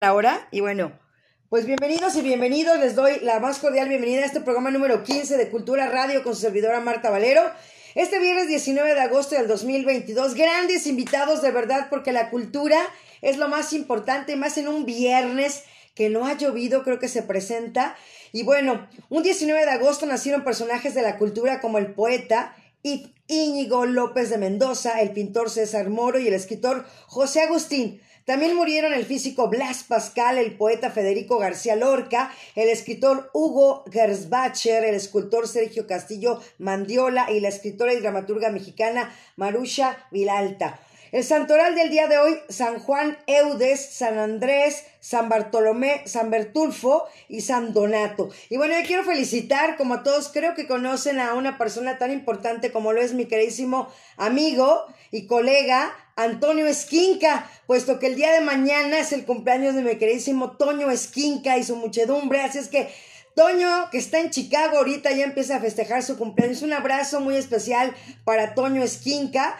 ahora. Y bueno, pues bienvenidos y bienvenidos. Les doy la más cordial bienvenida a este programa número 15 de Cultura Radio con su servidora Marta Valero. Este viernes 19 de agosto del 2022, grandes invitados de verdad porque la cultura es lo más importante, más en un viernes que no ha llovido, creo que se presenta. Y bueno, un 19 de agosto nacieron personajes de la cultura como el poeta Íñigo López de Mendoza, el pintor César Moro y el escritor José Agustín. También murieron el físico Blas Pascal, el poeta Federico García Lorca, el escritor Hugo Gersbacher, el escultor Sergio Castillo Mandiola y la escritora y dramaturga mexicana Marusha Vilalta. El santoral del día de hoy, San Juan Eudes, San Andrés, San Bartolomé, San Bertulfo y San Donato. Y bueno, yo quiero felicitar, como todos, creo que conocen a una persona tan importante como lo es mi queridísimo amigo y colega Antonio Esquinca, puesto que el día de mañana es el cumpleaños de mi queridísimo Toño Esquinca y su muchedumbre, así es que Toño, que está en Chicago ahorita, ya empieza a festejar su cumpleaños. Un abrazo muy especial para Toño Esquinca.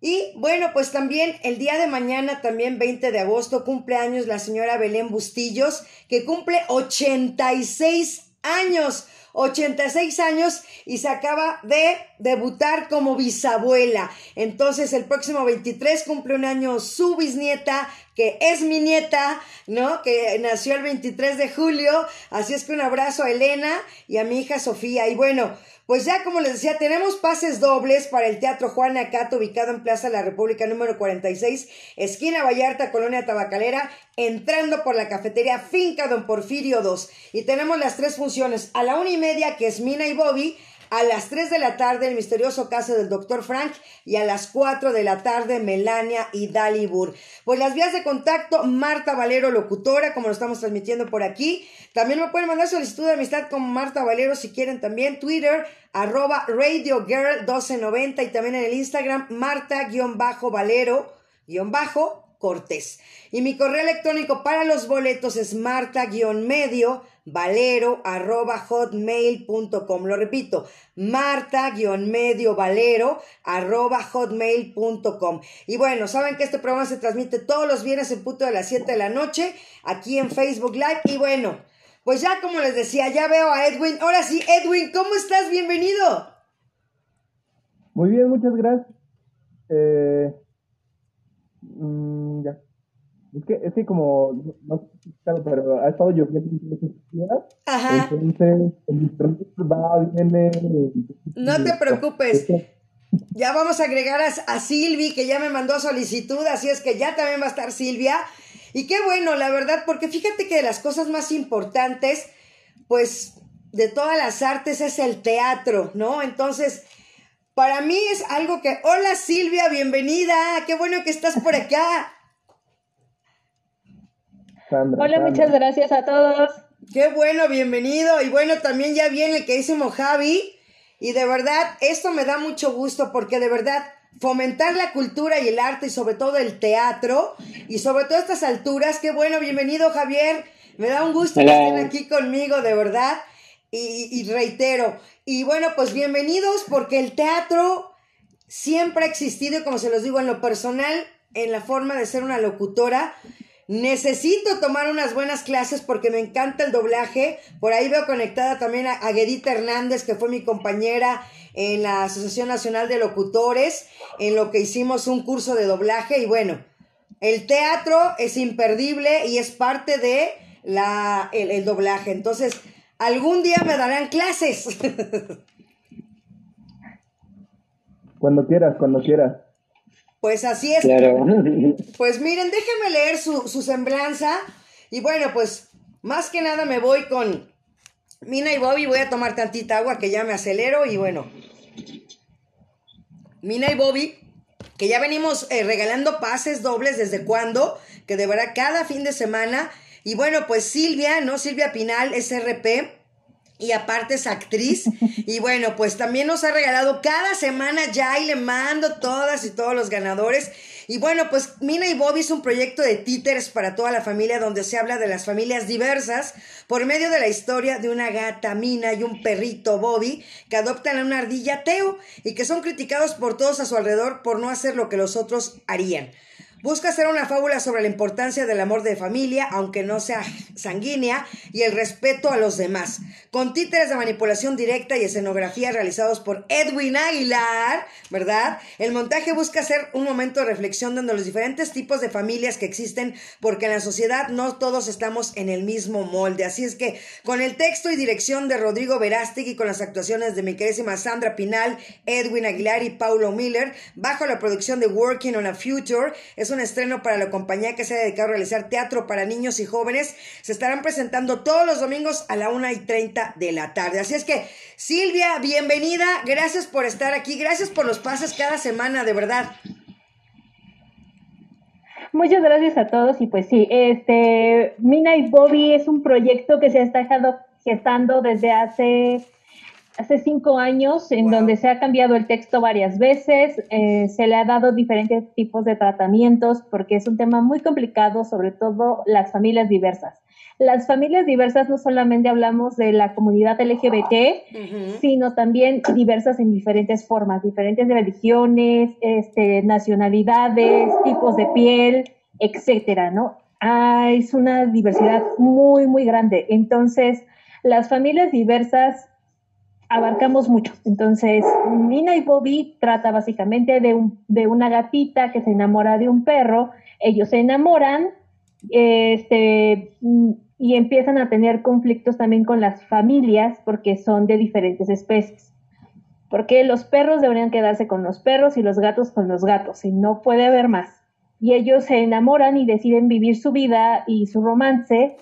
Y bueno, pues también el día de mañana, también 20 de agosto, cumpleaños la señora Belén Bustillos, que cumple 86 años. 86 años y se acaba de debutar como bisabuela. Entonces el próximo 23 cumple un año su bisnieta, que es mi nieta, ¿no? Que nació el 23 de julio. Así es que un abrazo a Elena y a mi hija Sofía. Y bueno, pues ya como les decía, tenemos pases dobles para el Teatro Juan Acato, ubicado en Plaza de la República número 46, esquina Vallarta, Colonia Tabacalera, entrando por la cafetería Finca Don Porfirio 2. Y tenemos las tres funciones, a la una y media, que es Mina y Bobby, a las 3 de la tarde el misterioso caso del doctor Frank y a las 4 de la tarde Melania y Dalibur. Pues las vías de contacto, Marta Valero Locutora, como lo estamos transmitiendo por aquí. También me pueden mandar solicitud de amistad con Marta Valero si quieren también. Twitter, arroba Radio Girl 1290 y también en el Instagram, Marta-Valero- Cortés. Y mi correo electrónico para los boletos es marta-medio valero arroba hotmail.com. Lo repito, marta-medio valero arroba hotmail.com. Y bueno, saben que este programa se transmite todos los viernes en punto de las 7 de la noche aquí en Facebook Live. Y bueno, pues ya como les decía, ya veo a Edwin. Ahora sí, Edwin, ¿cómo estás? Bienvenido. Muy bien, muchas gracias. Eh, mm, ya. Es que, es que como, no sé claro, pero ha estado lloviendo. Ajá. Entonces, el va, viene. No te preocupes. Ya vamos a agregar a, a Silvi, que ya me mandó solicitud, así es que ya también va a estar Silvia. Y qué bueno, la verdad, porque fíjate que de las cosas más importantes, pues, de todas las artes es el teatro, ¿no? Entonces, para mí es algo que, hola Silvia, bienvenida, qué bueno que estás por acá. Sandra, Hola, Sandra. muchas gracias a todos. Qué bueno, bienvenido. Y bueno, también ya viene el que dice Mojave. Y de verdad, esto me da mucho gusto porque de verdad fomentar la cultura y el arte y sobre todo el teatro y sobre todo a estas alturas, qué bueno, bienvenido Javier. Me da un gusto que Hola. estén aquí conmigo, de verdad. Y, y reitero, y bueno, pues bienvenidos porque el teatro siempre ha existido y como se los digo en lo personal, en la forma de ser una locutora, necesito tomar unas buenas clases porque me encanta el doblaje. Por ahí veo conectada también a, a Guedita Hernández, que fue mi compañera en la Asociación Nacional de Locutores, en lo que hicimos un curso de doblaje. Y bueno, el teatro es imperdible y es parte de la, el, el doblaje. Entonces, algún día me darán clases. Cuando quieras, cuando quieras. Pues así es. Claro. Pues miren, déjenme leer su, su semblanza. Y bueno, pues más que nada me voy con Mina y Bobby. Voy a tomar tantita agua que ya me acelero. Y bueno, Mina y Bobby, que ya venimos eh, regalando pases dobles desde cuando, que de verdad cada fin de semana. Y bueno, pues Silvia, ¿no? Silvia Pinal, SRP. Y aparte es actriz. Y bueno, pues también nos ha regalado cada semana ya y le mando todas y todos los ganadores. Y bueno, pues Mina y Bobby es un proyecto de títeres para toda la familia donde se habla de las familias diversas por medio de la historia de una gata Mina y un perrito Bobby que adoptan a una ardilla Teo y que son criticados por todos a su alrededor por no hacer lo que los otros harían. Busca hacer una fábula sobre la importancia del amor de familia, aunque no sea sanguínea, y el respeto a los demás. Con títeres de manipulación directa y escenografía realizados por Edwin Aguilar, ¿verdad? El montaje busca hacer un momento de reflexión donde los diferentes tipos de familias que existen, porque en la sociedad no todos estamos en el mismo molde. Así es que con el texto y dirección de Rodrigo Verástig y con las actuaciones de mi querísima Sandra Pinal, Edwin Aguilar y Paulo Miller, bajo la producción de Working on a Future, es un estreno para la compañía que se ha dedicado a realizar teatro para niños y jóvenes. Se estarán presentando todos los domingos a la una y treinta de la tarde. Así es que, Silvia, bienvenida. Gracias por estar aquí. Gracias por los pases cada semana, de verdad. Muchas gracias a todos y pues sí, este Mina y Bobby es un proyecto que se ha estado gestando desde hace hace cinco años, en donde se ha cambiado el texto varias veces, eh, se le ha dado diferentes tipos de tratamientos, porque es un tema muy complicado, sobre todo las familias diversas. Las familias diversas no solamente hablamos de la comunidad LGBT, sino también diversas en diferentes formas, diferentes religiones, este, nacionalidades, tipos de piel, etcétera, ¿no? Ah, es una diversidad muy, muy grande. Entonces, las familias diversas abarcamos mucho. Entonces, Nina y Bobby trata básicamente de, de una gatita que se enamora de un perro. Ellos se enamoran este, y empiezan a tener conflictos también con las familias porque son de diferentes especies. Porque los perros deberían quedarse con los perros y los gatos con los gatos, y no puede haber más. Y ellos se enamoran y deciden vivir su vida y su romance,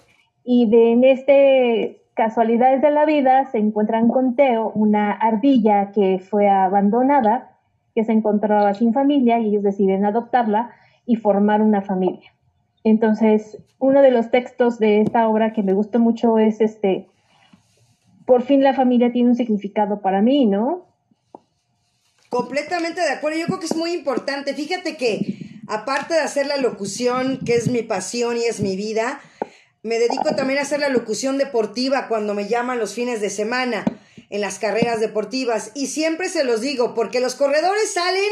y de, en este casualidades de la vida, se encuentran con Teo, una ardilla que fue abandonada, que se encontraba sin familia y ellos deciden adoptarla y formar una familia. Entonces, uno de los textos de esta obra que me gusta mucho es este, por fin la familia tiene un significado para mí, ¿no? Completamente de acuerdo, yo creo que es muy importante. Fíjate que aparte de hacer la locución, que es mi pasión y es mi vida, me dedico también a hacer la locución deportiva cuando me llaman los fines de semana en las carreras deportivas. Y siempre se los digo, porque los corredores salen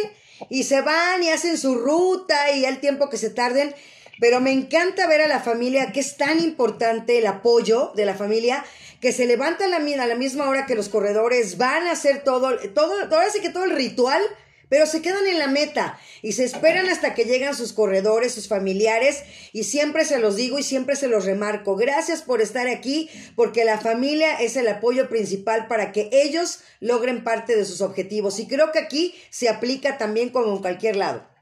y se van y hacen su ruta y al tiempo que se tarden. Pero me encanta ver a la familia, que es tan importante el apoyo de la familia, que se levantan a la, misma hora que los corredores, van a hacer todo, todo, ahora sí que todo el ritual pero se quedan en la meta y se esperan hasta que llegan sus corredores, sus familiares y siempre se los digo y siempre se los remarco. Gracias por estar aquí porque la familia es el apoyo principal para que ellos logren parte de sus objetivos y creo que aquí se aplica también como en cualquier lado.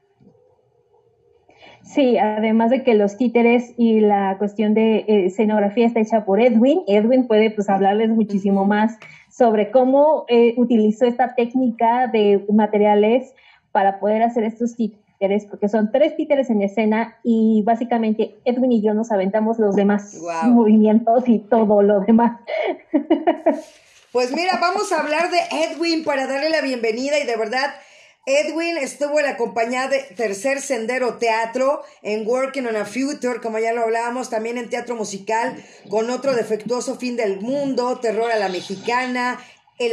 Sí, además de que los títeres y la cuestión de eh, escenografía está hecha por Edwin. Edwin puede pues hablarles muchísimo más sobre cómo eh, utilizó esta técnica de materiales para poder hacer estos títeres, porque son tres títeres en escena y básicamente Edwin y yo nos aventamos los demás movimientos y todo lo demás. Pues mira, vamos a hablar de Edwin para darle la bienvenida y de verdad Edwin estuvo en la compañía de Tercer Sendero Teatro en Working on a Future, como ya lo hablábamos, también en teatro musical, con otro defectuoso fin del mundo, Terror a la Mexicana, el,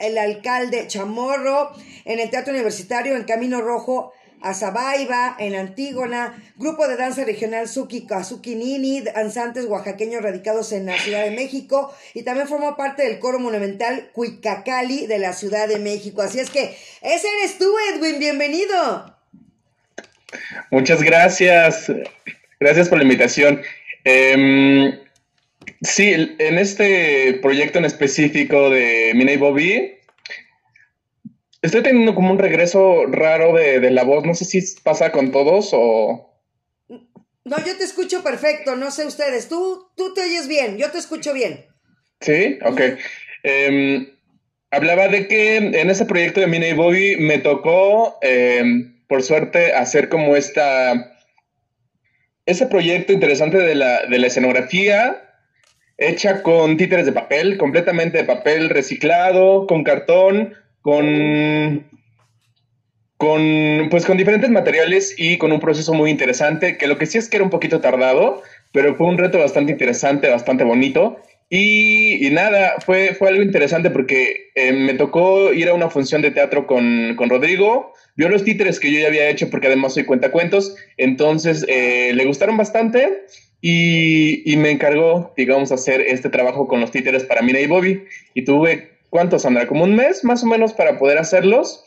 el alcalde Chamorro, en el teatro universitario, en Camino Rojo, Azabaiba, en Antígona, grupo de danza regional Suki Kazuki Nini, danzantes oaxaqueños radicados en la Ciudad de México, y también formó parte del coro monumental Cuicacali de la Ciudad de México. Así es que, ese eres tú, Edwin, bienvenido. Muchas gracias, gracias por la invitación. Em, sí, en este proyecto en específico de Mina y Bobby, Estoy teniendo como un regreso raro de, la voz. No sé si pasa con todos o. No, yo te escucho perfecto. No sé ustedes. Tú, tú te oyes bien. Yo te escucho bien. Sí, ok. Em, hablaba de que en ese proyecto de Mina y Bobby me tocó, em, por suerte, hacer como esta. Ese proyecto interesante de la, de la escenografía hecha con títeres de papel, completamente de papel reciclado, con cartón, con, con, pues con diferentes materiales y con un proceso muy interesante, que lo que sí es que era un poquito tardado, pero fue un reto bastante interesante, bastante bonito. Y, nada, fue, fue algo interesante porque eh, me tocó ir a una función de teatro con, con, Rodrigo, vio los títeres que yo ya había hecho porque además soy cuentacuentos, entonces eh, le gustaron bastante y, y, me encargó, digamos, hacer este trabajo con los títeres para Mina y Bobby. Y tuve, ¿cuántos, Sandra? Como un mes más o menos para poder hacerlos.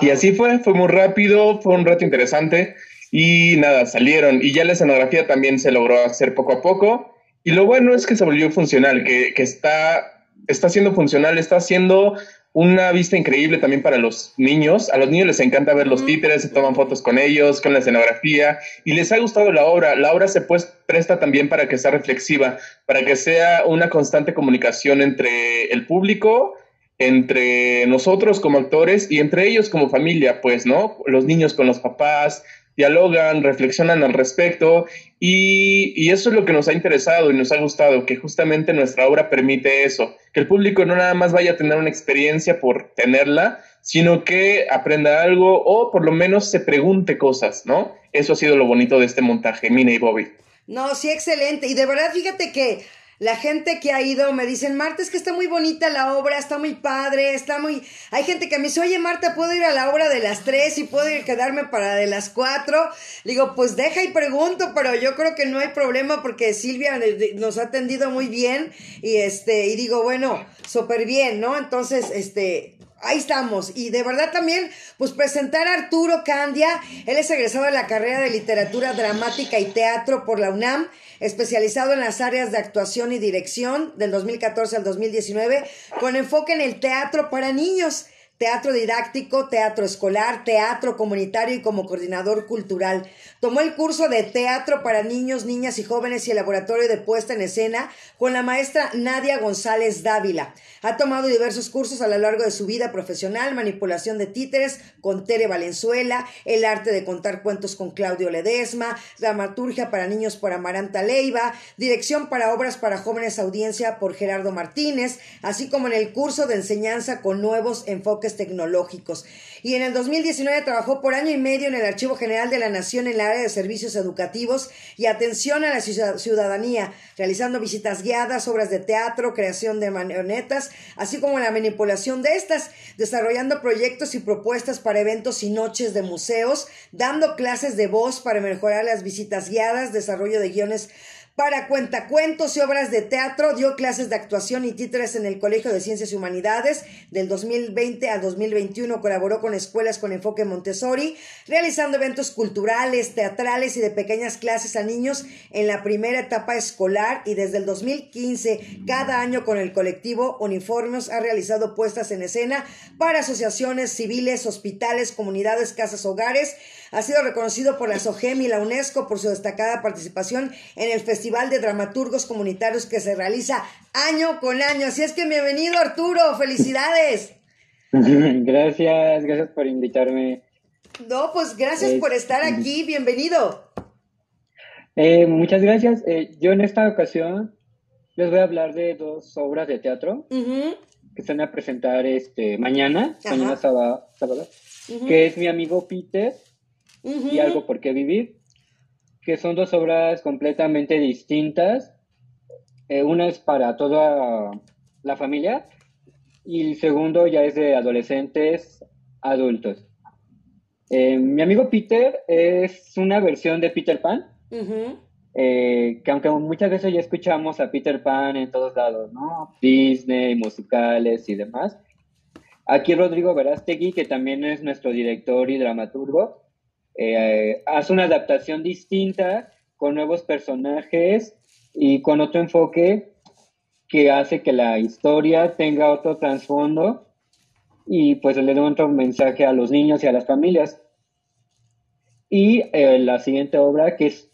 Y así fue, fue muy rápido, fue un reto interesante y nada, salieron. Y ya la escenografía también se logró hacer poco a poco. Y lo bueno es que se volvió funcional, que, que está, está siendo funcional, está haciendo una vista increíble también para los niños. A los niños les encanta ver los títeres, se toman fotos con ellos, con la escenografía y les ha gustado la obra. La obra se pues, presta también para que sea reflexiva, para que sea una constante comunicación entre el público, entre nosotros como actores y entre ellos como familia, pues, ¿no? Los niños con los papás, dialogan, reflexionan al respecto y, eso es lo que nos ha interesado y nos ha gustado, que justamente nuestra obra permite eso, que el público no nada más vaya a tener una experiencia por tenerla, sino que aprenda algo o por lo menos se pregunte cosas, ¿no? Eso ha sido lo bonito de este montaje, Mina y Bobby. No, sí, excelente. Y de verdad, fíjate que la gente que ha ido me dicen, Marta, es que está muy bonita la obra, está muy padre, está muy... Hay gente que me dice, oye Marta, ¿puedo ir a la obra de las tres y puedo ir quedarme para de las cuatro? digo, pues deja y pregunto, pero yo creo que no hay problema porque Silvia nos ha atendido muy bien y este, y digo, bueno, súper bien, ¿no? Entonces, este, ahí estamos. Y de verdad también, pues presentar a Arturo Candia. Él es egresado de la carrera de literatura dramática y teatro por la UNAM especializado en las áreas de actuación y dirección del 2014 al 2019, con enfoque en el teatro para niños teatro didáctico, teatro escolar, teatro comunitario y como coordinador cultural. Tomó el curso de teatro para niños, niñas y jóvenes y el laboratorio de puesta en escena con la maestra Nadia González Dávila. Ha tomado diversos cursos a lo largo de su vida profesional, manipulación de títeres con Tere Valenzuela, el arte de contar cuentos con Claudio Ledesma, dramaturgia para niños por Amaranta Leiva, dirección para obras para jóvenes audiencia por Gerardo Martínez, así como en el curso de enseñanza con nuevos enfoques tecnológicos. Y en el 2019 trabajó por año y medio en el Archivo General de la Nación en el área de servicios educativos y atención a la ciudadanía, realizando visitas guiadas, obras de teatro, creación de marionetas, así como la manipulación de estas, desarrollando proyectos y propuestas para eventos y noches de museos, dando clases de voz para mejorar las visitas guiadas, desarrollo de guiones para cuentacuentos y obras de teatro, dio clases de actuación y títeres en el Colegio de Ciencias y Humanidades. Del 2020 al 2021 colaboró con escuelas con enfoque Montessori, realizando eventos culturales, teatrales y de pequeñas clases a niños en la primera etapa escolar y desde el 2015 cada año con el colectivo Uniformes ha realizado puestas en escena para asociaciones civiles, hospitales, comunidades, casas, hogares, ha sido reconocido por la SOGEM y la UNESCO por su destacada participación en el Festival de Dramaturgos Comunitarios que se realiza año con año. Así es que bienvenido Arturo, felicidades. Gracias, gracias por invitarme. No, pues gracias por estar aquí, bienvenido. Eh, muchas gracias. Eh, yo en esta ocasión les voy a hablar de dos obras de teatro que se van a presentar este mañana, mañana sábado, que es mi amigo Peter y Algo por qué vivir, que son dos obras completamente distintas. Eh, una es para toda la familia y el segundo ya es de adolescentes adultos. Eh, mi amigo Peter es una versión de Peter Pan, eh, que aunque muchas veces ya escuchamos a Peter Pan en todos lados, ¿no? Disney, musicales y demás. Aquí Rodrigo Verástegui, que también es nuestro director y dramaturgo, eh, una adaptación distinta con nuevos personajes y con otro enfoque que hace que la historia tenga otro trasfondo y pues le dé otro mensaje a los niños y a las familias. Y eh, la siguiente obra, que es,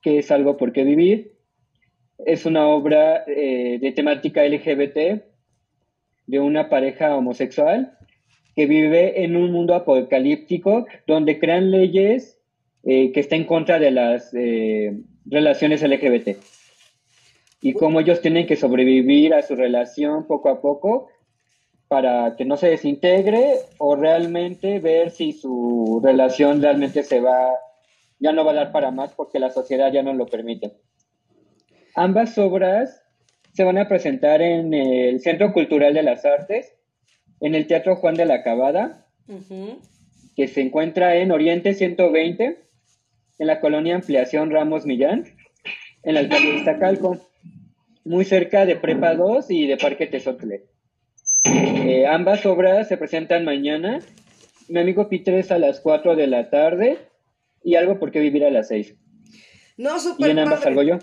que es Algo por qué vivir, es una obra eh, de temática LGBT de una pareja homosexual que vive en un mundo apocalíptico donde crean leyes eh, que están en contra de las eh, relaciones LGBT. Y cómo ellos tienen que sobrevivir a su relación poco a poco para que no se desintegre o realmente ver si su relación realmente se va, ya no va a dar para más porque la sociedad ya no lo permite. Ambas obras se van a presentar en el Centro Cultural de las Artes, en el Teatro Juan de la Cabada, que se encuentra en Oriente 120, en la colonia Ampliación Ramos Millán, en la alcaldía de Iztacalco, muy cerca de Prepa 2 y de Parque Tezotle. Eh, ambas obras se presentan mañana. Mi amigo Peter es a las 4 de la tarde y algo por qué vivir a las 6. No, súper Y en ambas salgo yo.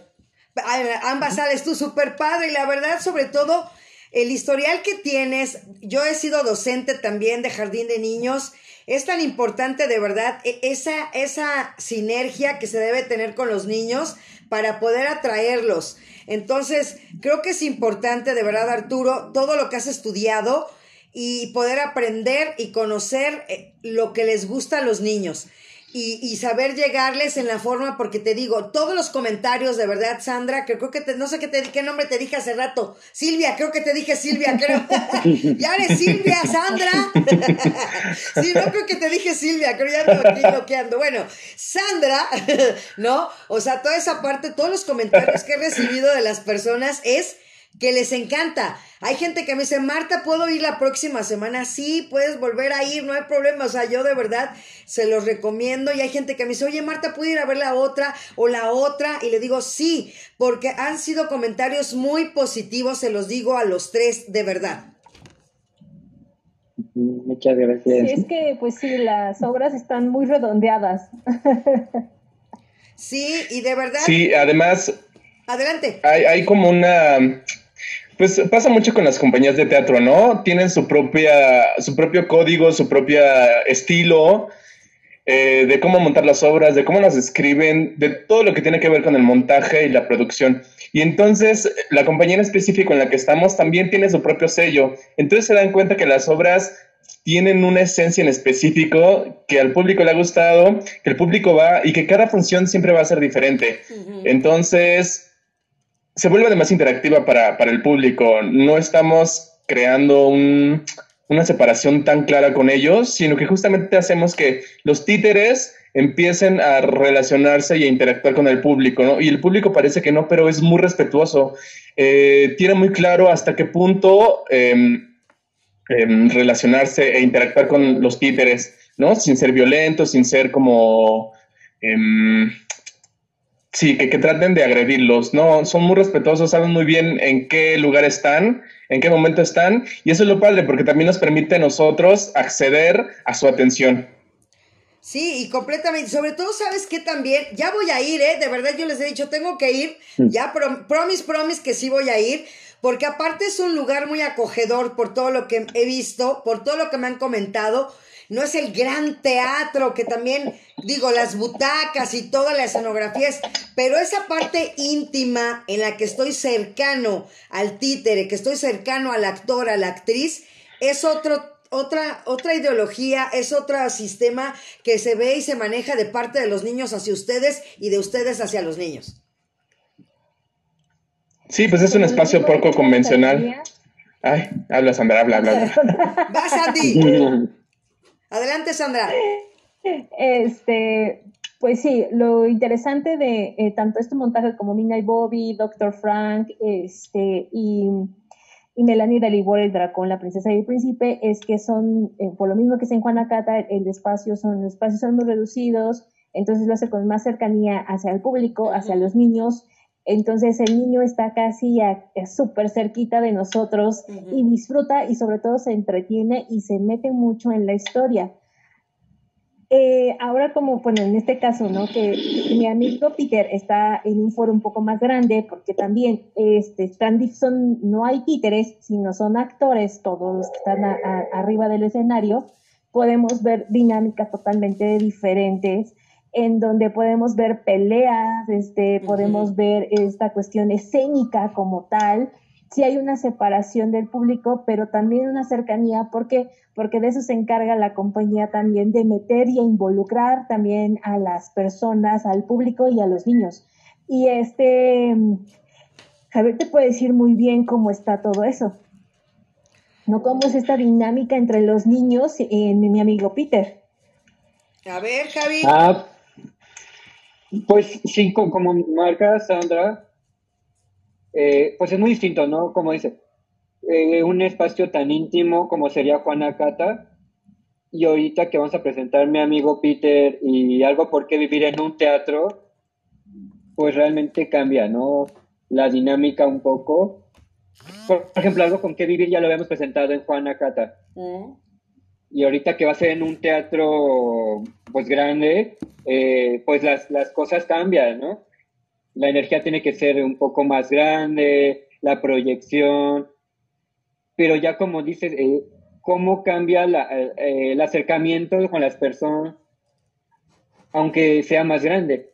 Ambas sales tú, súper padre. Y la verdad, sobre todo, el historial que tienes. Yo he sido docente también de jardín de niños. Es tan importante, de verdad, e, esa, esa sinergia que se debe tener con los niños para poder atraerlos. Entonces, creo que es importante, de verdad, Arturo, todo lo que has estudiado y poder aprender y conocer eh, lo que les gusta a los niños y, saber llegarles en la forma, porque te digo, todos los comentarios, de verdad, Sandra, que creo que te, no sé qué, te, qué nombre te dije hace rato, Silvia, creo que te dije Silvia, creo, ya eres Silvia, Sandra, sí, no creo que te dije Silvia, creo ya ando aquí bloqueando, bueno, Sandra, ¿no? O sea, toda esa parte, todos los comentarios que he recibido de las personas es que les encanta. Hay gente que me dice, Marta, ¿puedo ir la próxima semana? Sí, puedes volver a ir, no hay problema. O sea, yo de verdad se los recomiendo. Y hay gente que me dice, oye, Marta, ¿puedo ir a ver la otra o la otra? Y le digo, sí, porque han sido comentarios muy positivos, se los digo a los tres, de verdad. Muchas gracias. Sí, es que, pues sí, las obras están muy redondeadas. sí, y de verdad. Sí, además. Adelante. Hay, hay como una pues pasa mucho con las compañías de teatro, ¿no? Tienen su propia, su propio código, su propio estilo eh, de cómo montar las obras, de cómo las escriben, de todo lo que tiene que ver con el montaje y la producción. Y entonces la compañía en específico en la que estamos también tiene su propio sello. Entonces se dan cuenta que las obras tienen una esencia en específico que al público le ha gustado, que el público va y que cada función siempre va a ser diferente. Entonces, se vuelve más interactiva para, el público. No estamos creando una separación tan clara con ellos, sino que justamente hacemos que los títeres empiecen a relacionarse y a interactuar con el público, ¿no? Y el público parece que no, pero es muy respetuoso. Eh, tiene muy claro hasta qué punto em, em, relacionarse e interactuar con los títeres, ¿no? Sin ser violentos, sin ser como... Sí, que, que, traten de agredirlos, ¿no? Son muy respetuosos, saben muy bien en qué lugar están, en qué momento están, y eso es lo padre, porque también nos permite a nosotros acceder a su atención. Sí, y completamente, sobre todo, ¿sabes qué también? Ya voy a ir, ¿eh? De verdad yo les he dicho, tengo que ir, mm. ya promise, promise que sí voy a ir, porque aparte es un lugar muy acogedor por todo lo que he visto, por todo lo que me han comentado, no es el gran teatro que también, digo, las butacas y toda la escenografía es, pero esa parte íntima en la que estoy cercano al títere, que estoy cercano al actor, a la actriz, es otro otra, otra ideología, es otro sistema que se ve y se maneja de parte de los niños hacia ustedes y de ustedes hacia los niños. Sí, pues es un espacio poco convencional. Ay, habla Sandra, habla, habla. Vas, Andy. Adelante, Sandra. Este, pues sí, lo interesante de eh, tanto este montaje como Mina y Bobby, Dr. Frank, este, y, y Melanie Dalibor, el dragón, la princesa y el príncipe, es que son, eh, por lo mismo que es en Juanacata, el espacio son, los espacios son muy reducidos, entonces lo hace con más cercanía hacia el público, hacia los niños, entonces el niño está casi súper cerquita de nosotros y disfruta y sobre todo se entretiene y se mete mucho en la historia. Eh, ahora como, bueno, en este caso, ¿no? Que mi amigo Peter está en un foro un poco más grande porque también este, están, son, no hay títeres, sino son actores, todos los que están arriba del escenario, podemos ver dinámicas totalmente diferentes en donde podemos ver peleas, este, podemos ver esta cuestión escénica como tal. Sí hay una separación del público, pero también una cercanía, porque porque de eso se encarga la compañía también de meter y involucrar también a las personas, al público y a los niños. Y este Javier te puede decir muy bien cómo está todo eso. ¿No? ¿Cómo es esta dinámica entre los niños y mi amigo Peter? A ver, Javi. Pues sí, como marca Sandra, eh, pues es muy distinto, ¿no? Como dice, eh, un espacio tan íntimo como sería Juana Cata, y ahorita que vamos a presentar mi amigo Peter y algo por qué vivir en un teatro, pues realmente cambia, ¿no? La dinámica un poco. Por ejemplo, algo con qué vivir ya lo habíamos presentado en Juana Cata. Mm. Y ahorita que va a ser en un teatro pues grande, eh, pues las, las cosas cambian, ¿no? La energía tiene que ser un poco más grande, la proyección, pero ya como dices, eh, cómo cambia eh, el acercamiento con las personas, aunque sea más grande.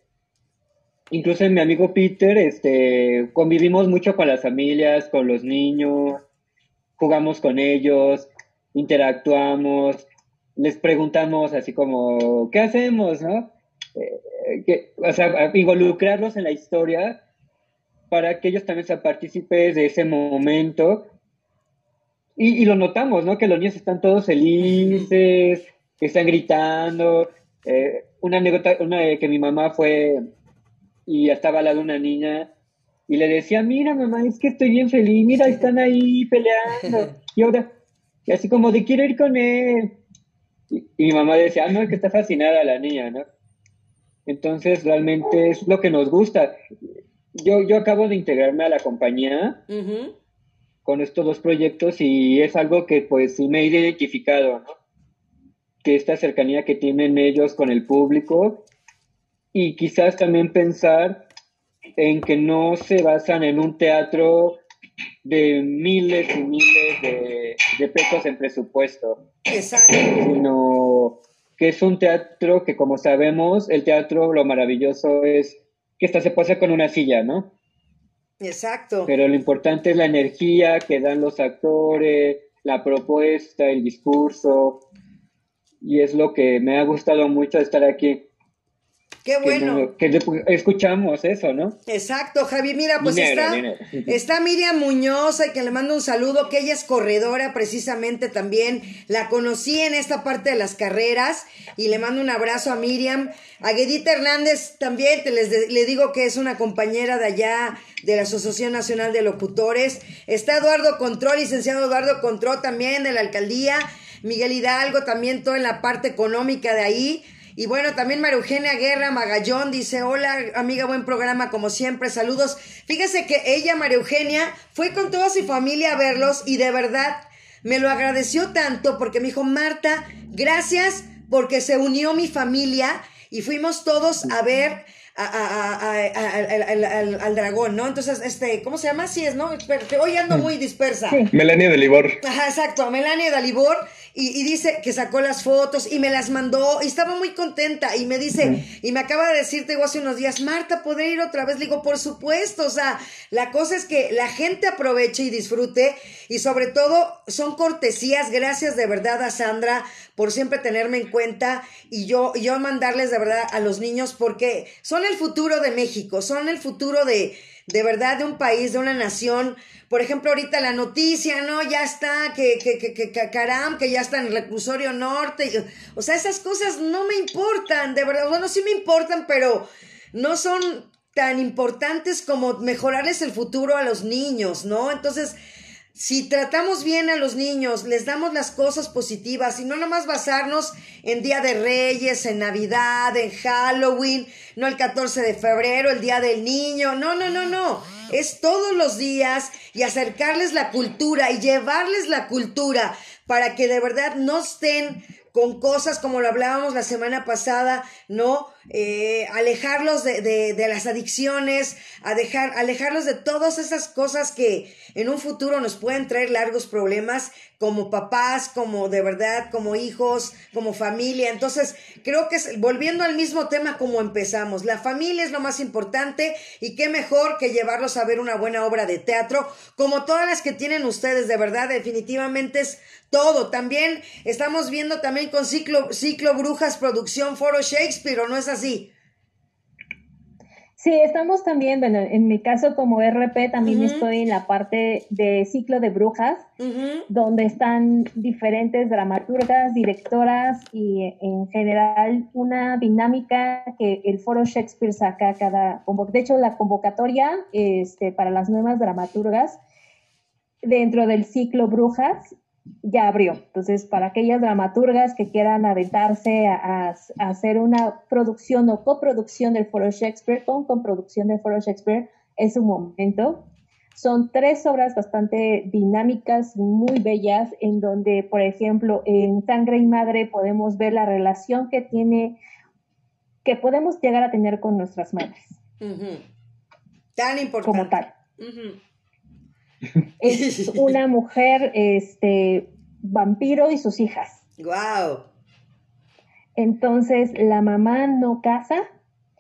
Incluso mi amigo Peter, este, convivimos mucho con las familias, con los niños, jugamos con ellos, interactuamos, les preguntamos así como, ¿qué hacemos? ¿no? Eh, o sea, involucrarlos en la historia para que ellos también sean partícipes de ese momento. Y, lo notamos, ¿no? Que los niños están todos felices, que están gritando. Eh, una anécdota, una de que mi mamá fue y estaba al lado de una niña y le decía, mira mamá, es que estoy bien feliz, mira, están ahí peleando. Y ahora, y así como de quiero ir con él. Y, mi mamá decía, ah, no, es que está fascinada la niña, ¿no? Entonces, realmente es lo que nos gusta. Yo, yo acabo de integrarme a la compañía con estos dos proyectos y es algo que pues sí me he identificado, ¿no? Que esta cercanía que tienen ellos con el público y quizás también pensar en que no se basan en un teatro de miles y miles de, pesos en presupuesto. Exacto. Sino que es un teatro que, como sabemos, el teatro lo maravilloso es que esta se pasa con una silla, ¿no? Exacto. Pero lo importante es la energía que dan los actores, la propuesta, el discurso. Y es lo que me ha gustado mucho estar aquí. Qué bueno. Que, escuchamos eso, ¿no? Exacto, Javi. Mira, pues está, está Miriam Muñoz, que le mando un saludo, que ella es corredora precisamente también. La conocí en esta parte de las carreras y le mando un abrazo a Miriam. A Guedita Hernández también, te les le digo que es una compañera de allá de la Asociación Nacional de Locutores. Está Eduardo Control, licenciado Eduardo Control también de la alcaldía. Miguel Hidalgo también todo en la parte económica de ahí. Y bueno, también María Eugenia Guerra Magallón dice, hola amiga, buen programa como siempre, saludos. Fíjese que ella, María Eugenia, fue con toda su familia a verlos y de verdad me lo agradeció tanto porque me dijo, Marta, gracias porque se unió mi familia y fuimos todos a ver al, dragón, ¿no? Entonces, este, ¿cómo se llama? Sí es, ¿no? Hoy ando muy dispersa. Melania de Libor. Ajá, exacto, Melania de Libor. Y, dice que sacó las fotos y me las mandó y estaba muy contenta y me dice, y me acaba de decirte digo, hace unos días, Marta, ¿podré ir otra vez? Le digo, por supuesto, o sea, la cosa es que la gente aproveche y disfrute y sobre todo son cortesías, gracias de verdad a Sandra por siempre tenerme en cuenta y yo, yo mandarles de verdad a los niños porque son el futuro de México, son el futuro de, de verdad de un país, de una nación por ejemplo, ahorita la noticia, ¿no? Ya está, que, que, que, que, caram, que ya está en el reclusorio norte. O sea, esas cosas no me importan, de verdad. Bueno, sí me importan, pero no son tan importantes como mejorarles el futuro a los niños, ¿no? Entonces, si tratamos bien a los niños, les damos las cosas positivas y no nomás basarnos en Día de Reyes, en Navidad, en Halloween, no el 14 de febrero, el Día del Niño, no, no, no, no, es todos los días y acercarles la cultura y llevarles la cultura para que de verdad no estén con cosas como lo hablábamos la semana pasada, ¿no? Eh, alejarlos de, de, de, las adicciones, a dejar, alejarlos de todas esas cosas que en un futuro nos pueden traer largos problemas como papás, como de verdad, como hijos, como familia. Entonces, creo que es, volviendo al mismo tema como empezamos, la familia es lo más importante y qué mejor que llevarlos a ver una buena obra de teatro, como todas las que tienen ustedes, de verdad, definitivamente es todo. También estamos viendo también con Ciclo, Ciclo Brujas Producción Foro Shakespeare, ¿o no es así? Sí, estamos también, bueno, en mi caso como RP también estoy en la parte de ciclo de brujas, donde están diferentes dramaturgas, directoras y en general una dinámica que el Foro Shakespeare saca cada, de hecho la convocatoria este, para las nuevas dramaturgas dentro del ciclo brujas ya abrió. Entonces, para aquellas dramaturgas que quieran aventarse a, hacer una producción o coproducción del Foro Shakespeare con coproducción del Foro Shakespeare, es un momento. Son tres obras bastante dinámicas muy bellas, en donde, por ejemplo, en Sangre y Madre podemos ver la relación que tiene, que podemos llegar a tener con nuestras madres. Tan importante. Como tal es una mujer este, vampiro y sus hijas. Wow. Entonces la mamá no casa,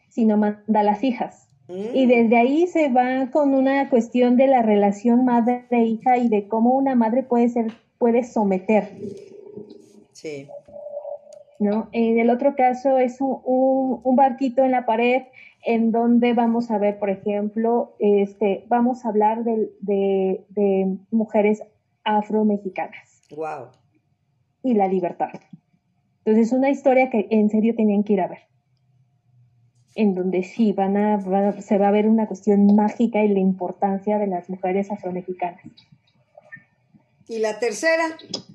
sino manda a las hijas. Y mm. desde ahí se va con una cuestión de la relación madre-hija y de cómo una madre puede ser, puede someter. Sí. ¿No? En el otro caso es un, un barquito en la pared en donde vamos a ver, por ejemplo, este, vamos a hablar de, de, de mujeres afromexicanas. Wow. Y la libertad. Entonces, es una historia que en serio tenían que ir a ver. En donde sí van a, se va a ver una cuestión mágica y la importancia de las mujeres afromexicanas. ¿Y la tercera?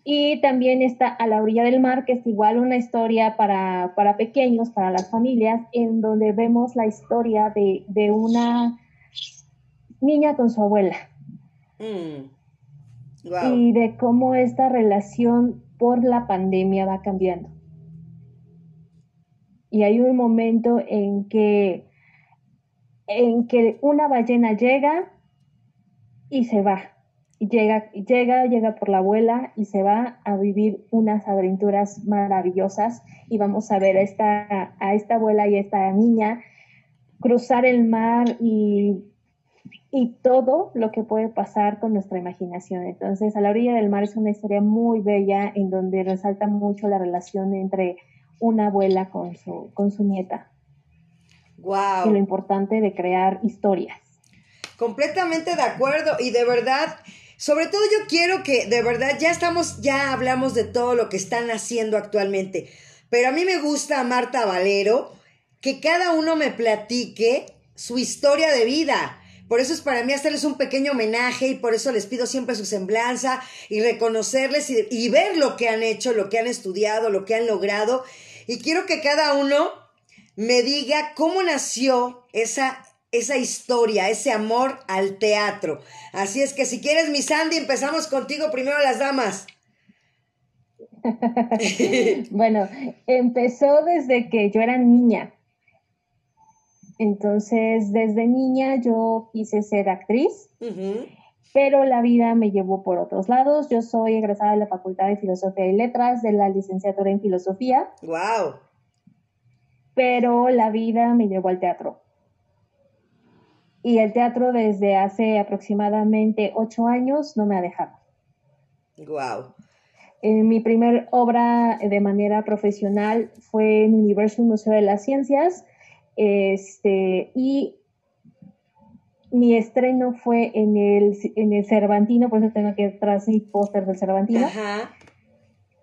Y también está A la orilla del mar, que es igual una historia para, para pequeños, para las familias, en donde vemos la historia de, de una niña con su abuela. Mm. Y de cómo esta relación por la pandemia va cambiando. Y hay un momento en que, en que una ballena llega y se va llega, llega, llega por la abuela y se va a vivir unas aventuras maravillosas y vamos a ver a esta, a esta abuela y a esta niña cruzar el mar y, y todo lo que puede pasar con nuestra imaginación. Entonces, a la orilla del mar es una historia muy bella en donde resalta mucho la relación entre una abuela con su, con su nieta. Wow. Y lo importante de crear historias. Completamente de acuerdo y de verdad sobre todo yo quiero que, de verdad, ya estamos, ya hablamos de todo lo que están haciendo actualmente, pero a mí me gusta, Marta Valero, que cada uno me platique su historia de vida. Por eso es para mí hacerles un pequeño homenaje y por eso les pido siempre su semblanza y reconocerles y, y, ver lo que han hecho, lo que han estudiado, lo que han logrado. Y quiero que cada uno me diga cómo nació esa esa historia, ese amor al teatro. Así es que si quieres, mi Sandy, empezamos contigo primero las damas. bueno, empezó desde que yo era niña. Entonces, desde niña yo quise ser actriz, pero la vida me llevó por otros lados. Yo soy egresada de la Facultad de Filosofía y Letras, de la licenciatura en Filosofía. ¡Wow! Pero la vida me llevó al teatro y el teatro desde hace aproximadamente ocho años no me ha dejado. Wow. mi primer obra de manera profesional fue en Universal Museo de las Ciencias este, y mi estreno fue en el, en el Cervantino, por eso tengo aquí atrás mi póster del Cervantino. Ajá.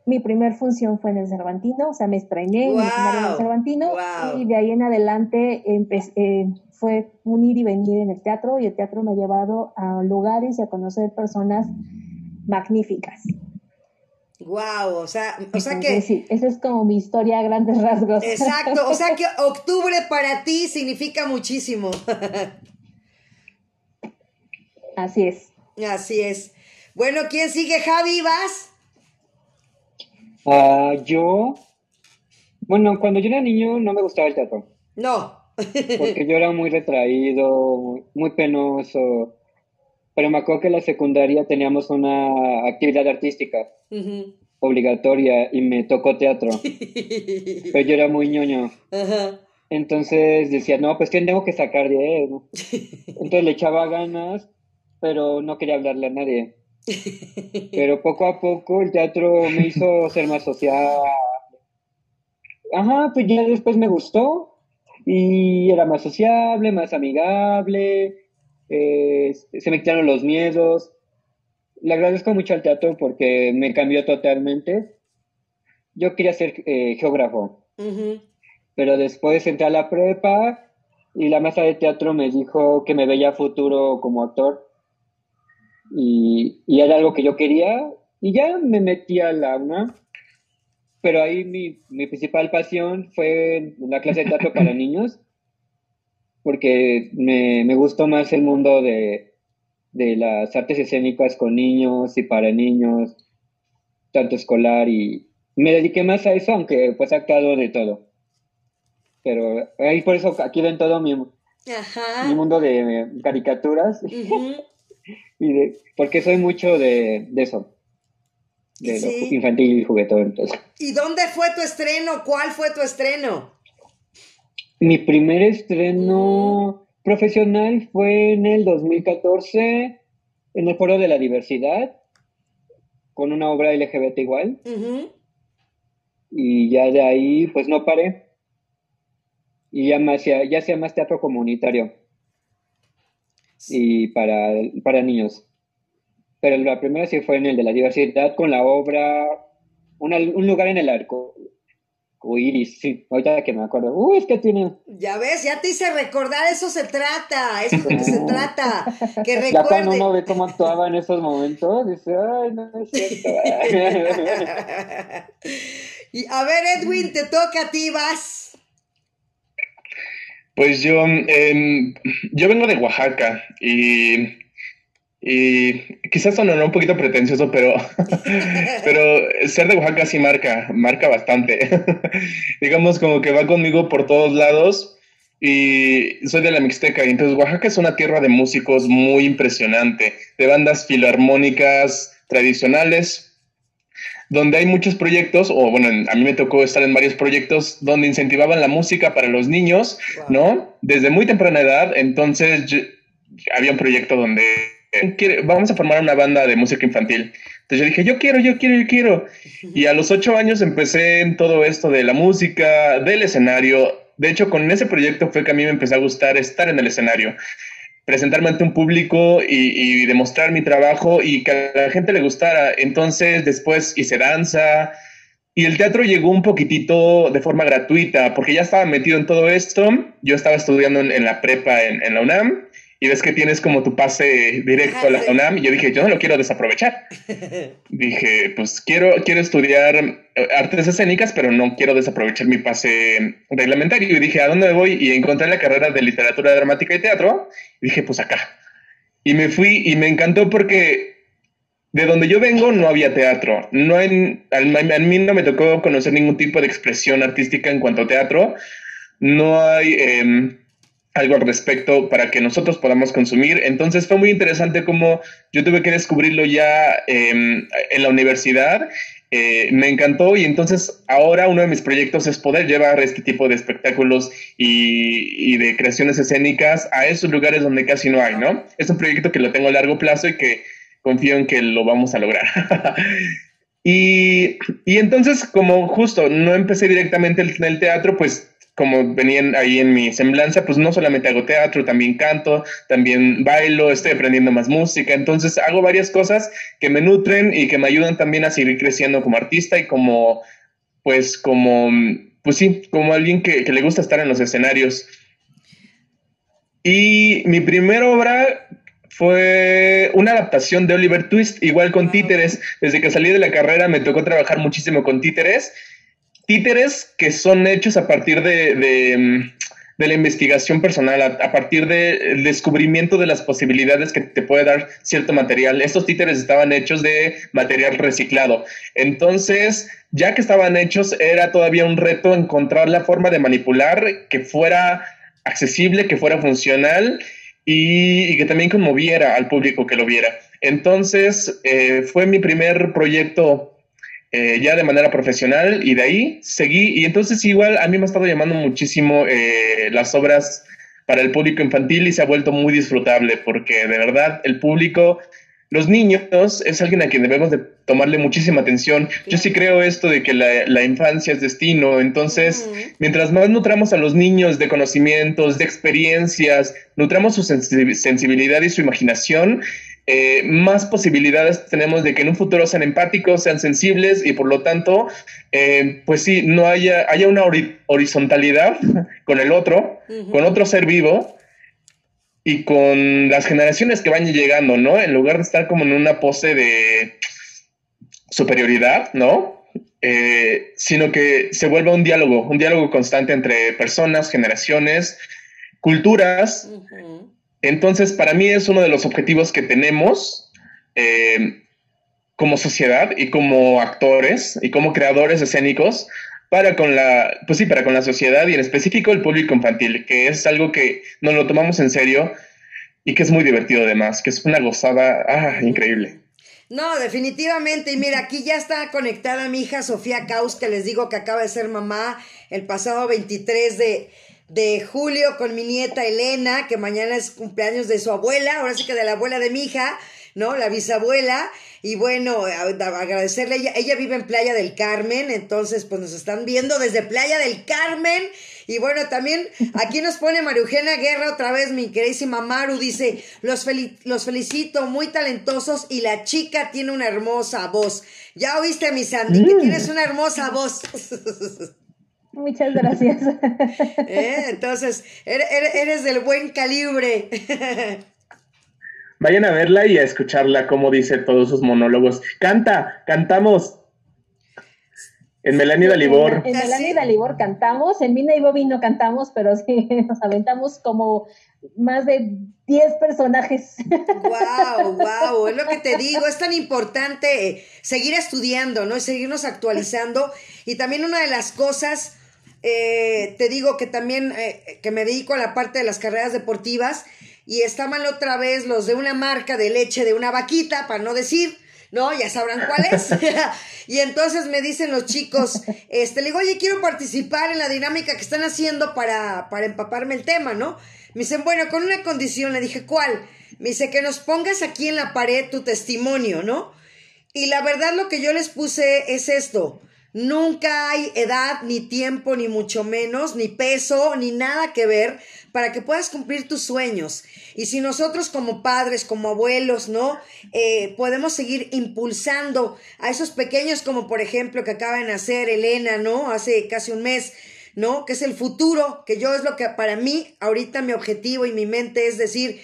Mi primer función fue en el Cervantino, o sea, me estrené en el Cervantino y de ahí en adelante empecé, fue un ir y venir en el teatro y el teatro me ha llevado a lugares y a conocer personas magníficas. Wow, o sea, o sea que... Sí, esa es como mi historia a grandes rasgos. Exacto, o sea que octubre para ti significa muchísimo. Así es. Así es. Bueno, ¿quién sigue? Javi, ¿vas? Ah, yo... Bueno, cuando yo era niño no me gustaba el teatro. No porque yo era muy retraído, muy penoso. Pero me acuerdo que en la secundaria teníamos una actividad artística obligatoria y me tocó teatro. pero yo era muy ñoño. Entonces decía, no, pues que tengo que sacar de él. Entonces le echaba ganas, pero no quería hablarle a nadie. Pero poco a poco el teatro me hizo ser más social. Ajá, pues ya después me gustó y era más sociable, más amigable, eh, se me quitaron los miedos. Le agradezco mucho al teatro porque me cambió totalmente. Yo quería ser eh, geógrafo, pero después entré a la prepa y la maestra de teatro me dijo que me veía futuro como actor y, y era algo que yo quería y ya me metí a la UNAM. Pero ahí mi, mi principal pasión fue la clase de teatro para niños, porque me, me gustó más el mundo de, de, las artes escénicas con niños y para niños, tanto escolar, y me dediqué más a eso, aunque pues he actuado de todo. Pero ahí por eso aquí ven todo mi, mi mundo de caricaturas, y de, porque soy mucho de, de eso de infantil y juguetón. ¿Y dónde fue tu estreno? ¿Cuál fue tu estreno? Mi primer estreno profesional fue en el 2014 en el Foro de la Diversidad con una obra LGBT igual. Y ya de ahí, pues no paré. Y ya, más, ya, sea más teatro comunitario. Y para, para niños pero la primera sí fue en el de la diversidad con la obra Un lugar en el arco. Iris, sí, ahorita que me acuerdo. Uy, es que tiene. Ya ves, ya te hice recordar, eso se trata, eso es lo que se trata. Que recuerde. Ya cuando uno ve cómo actuaba en esos momentos, dice, ay, no es cierto. y a ver, Edwin, te toca a ti, vas. Pues yo, em, yo vengo de Oaxaca y y quizás sonará un poquito pretencioso, pero, pero ser de Oaxaca sí marca, marca bastante. Digamos como que va conmigo por todos lados y soy de la Mixteca. Y entonces Oaxaca es una tierra de músicos muy impresionante, de bandas filarmónicas tradicionales, donde hay muchos proyectos, o bueno, a mí me tocó estar en varios proyectos donde incentivaban la música para los niños, ¿no? Desde muy temprana edad. Entonces había un proyecto donde vamos a formar una banda de música infantil. Entonces yo dije, yo quiero, yo quiero, yo quiero. Y a los ocho años empecé en todo esto de la música, del escenario. De hecho, con ese proyecto fue que a mí me empezó a gustar estar en el escenario, presentarme ante un público y, demostrar mi trabajo y que a la gente le gustara. Entonces después hice danza. Y el teatro llegó un poquitito de forma gratuita, porque ya estaba metido en todo esto. Yo estaba estudiando en, la prepa en la UNAM y ves que tienes como tu pase directo a la UNAM y yo dije, yo no lo quiero desaprovechar. dije, pues quiero, quiero estudiar eh, artes escénicas, pero no quiero desaprovechar mi pase reglamentario. Y dije, ¿a dónde voy? Y encontré la carrera de literatura dramática y teatro. Y dije, pues acá. Y me fui y me encantó porque de donde yo vengo no había teatro. No en, a mí no me tocó conocer ningún tipo de expresión artística en cuanto a teatro. No hay... Em, algo al respecto para que nosotros podamos consumir. Entonces fue muy interesante como yo tuve que descubrirlo ya em, en la universidad. Eh, me encantó y entonces ahora uno de mis proyectos es poder llevar este tipo de espectáculos y, y, de creaciones escénicas a esos lugares donde casi no hay, ¿no? Es un proyecto que lo tengo a largo plazo y que confío en que lo vamos a lograr. y, y, entonces como justo no empecé directamente en el teatro, pues como venían ahí en mi semblanza, pues no solamente hago teatro, también canto, también bailo, estoy aprendiendo más música, entonces hago varias cosas que me nutren y que me ayudan también a seguir creciendo como artista y como, pues como, pues sí, como alguien que, le gusta estar en los escenarios. Y mi primera obra fue una adaptación de Oliver Twist, igual con títeres. Desde que salí de la carrera me tocó trabajar muchísimo con títeres títeres que son hechos a partir de, mm, la investigación personal, a, partir del descubrimiento de las posibilidades que te puede dar cierto material. Estos títeres estaban hechos de material reciclado. Entonces, ya que estaban hechos, era todavía un reto encontrar la forma de manipular que fuera accesible, que fuera funcional y, que también conmoviera al público que lo viera. Entonces, eh, fue mi primer proyecto eh, ya de manera profesional y de ahí seguí. Y entonces igual a mí me ha estado llamando muchísimo eh, las obras para el público infantil y se ha vuelto muy disfrutable porque de verdad el público los niños es alguien a quien debemos de tomarle muchísima atención. Yo sí creo esto de que la, infancia es destino, entonces mientras más nutramos a los niños de conocimientos, de experiencias, nutramos su sensibilidad y su imaginación, eh, más posibilidades tenemos de que en un futuro sean empáticos, sean sensibles y por lo tanto, eh, pues sí, no haya, haya una horizontalidad con el otro, con otro ser vivo y con las generaciones que van llegando, ¿no? En lugar de estar como en una pose de superioridad, ¿no? Eh, sino que se vuelva un diálogo, un diálogo constante entre personas, generaciones, culturas. Entonces, para mí es uno de los objetivos que tenemos eh, como sociedad y como actores y como creadores escénicos para con la, pues sí, para con la sociedad y en específico el público infantil, que es algo que nos lo tomamos en serio y que es muy divertido además, que es una gozada, ah, increíble. No, definitivamente. Y mira, aquí ya está conectada mi hija Sofía Caus, que les digo que acaba de ser mamá el pasado 23 de, de julio con mi nieta Elena, que mañana es cumpleaños de su abuela, ahora sí que de la abuela de mi hija, ¿no? La bisabuela. Y bueno, agradecerle, ella, ella vive en Playa del Carmen, entonces pues nos están viendo desde Playa del Carmen. Y bueno, también aquí nos pone Mariugena Guerra otra vez, mi queridísima Maru, dice, los, los felicito, muy talentosos y la chica tiene una hermosa voz. Ya oíste, mi Sandy, que mm. tienes una hermosa voz. Muchas gracias. ¿Eh? Entonces, eres, eres del buen calibre. Vayan a verla y a escucharla como dice todos sus monólogos. Canta, cantamos. En Melanie Dalibor. En, Melanie Dalibor cantamos, en Mina y Bobby no cantamos, pero sí nos aventamos como más de 10 personajes. Wow, wow, es lo que te digo, es tan importante seguir estudiando, ¿no? Y seguirnos actualizando. Y también una de las cosas, eh, te digo que también eh, que me dedico a la parte de las carreras deportivas, y estaban otra vez los de una marca de leche de una vaquita, para no decir, ¿no? Ya sabrán cuál es. y entonces me dicen los chicos, este, le digo, oye, quiero participar en la dinámica que están haciendo para, para empaparme el tema, ¿no? Me dicen, bueno, con una condición, le dije, ¿cuál? Me dice que nos pongas aquí en la pared tu testimonio, ¿no? Y la verdad lo que yo les puse es esto. Nunca hay edad, ni tiempo, ni mucho menos, ni peso, ni nada que ver para que puedas cumplir tus sueños. Y si nosotros como padres, como abuelos, ¿no? Eh, podemos seguir impulsando a esos pequeños como por ejemplo que acaba de nacer Elena, ¿no? Hace casi un mes, ¿no? Que es el futuro, que yo es lo que para mí ahorita mi objetivo y mi mente es decir,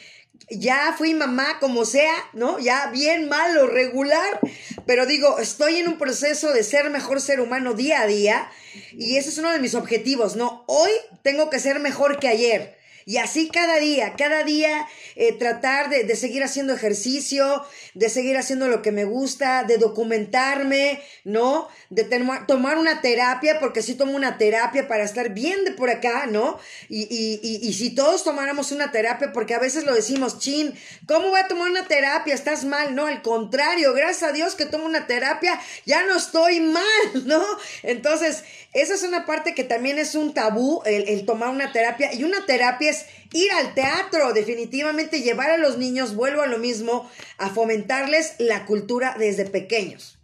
ya fui mamá como sea, ¿no? Ya bien, mal o regular, pero digo, estoy en un proceso de ser mejor ser humano día a día y ese es uno de mis objetivos, ¿no? Hoy tengo que ser mejor que ayer. Y así cada día, cada día eh, tratar de, de, seguir haciendo ejercicio, de seguir haciendo lo que me gusta, de documentarme, ¿no? De tomar una terapia, porque sí tomo una terapia para estar bien de por acá, ¿no? Y, y, y, y, si todos tomáramos una terapia, porque a veces lo decimos, chin, ¿cómo voy a tomar una terapia? Estás mal, no, al contrario, gracias a Dios que tomo una terapia, ya no estoy mal, ¿no? Entonces, esa es una parte que también es un tabú, el, el tomar una terapia, y una terapia es ir al teatro, definitivamente llevar a los niños, vuelvo a lo mismo, a fomentarles la cultura desde pequeños.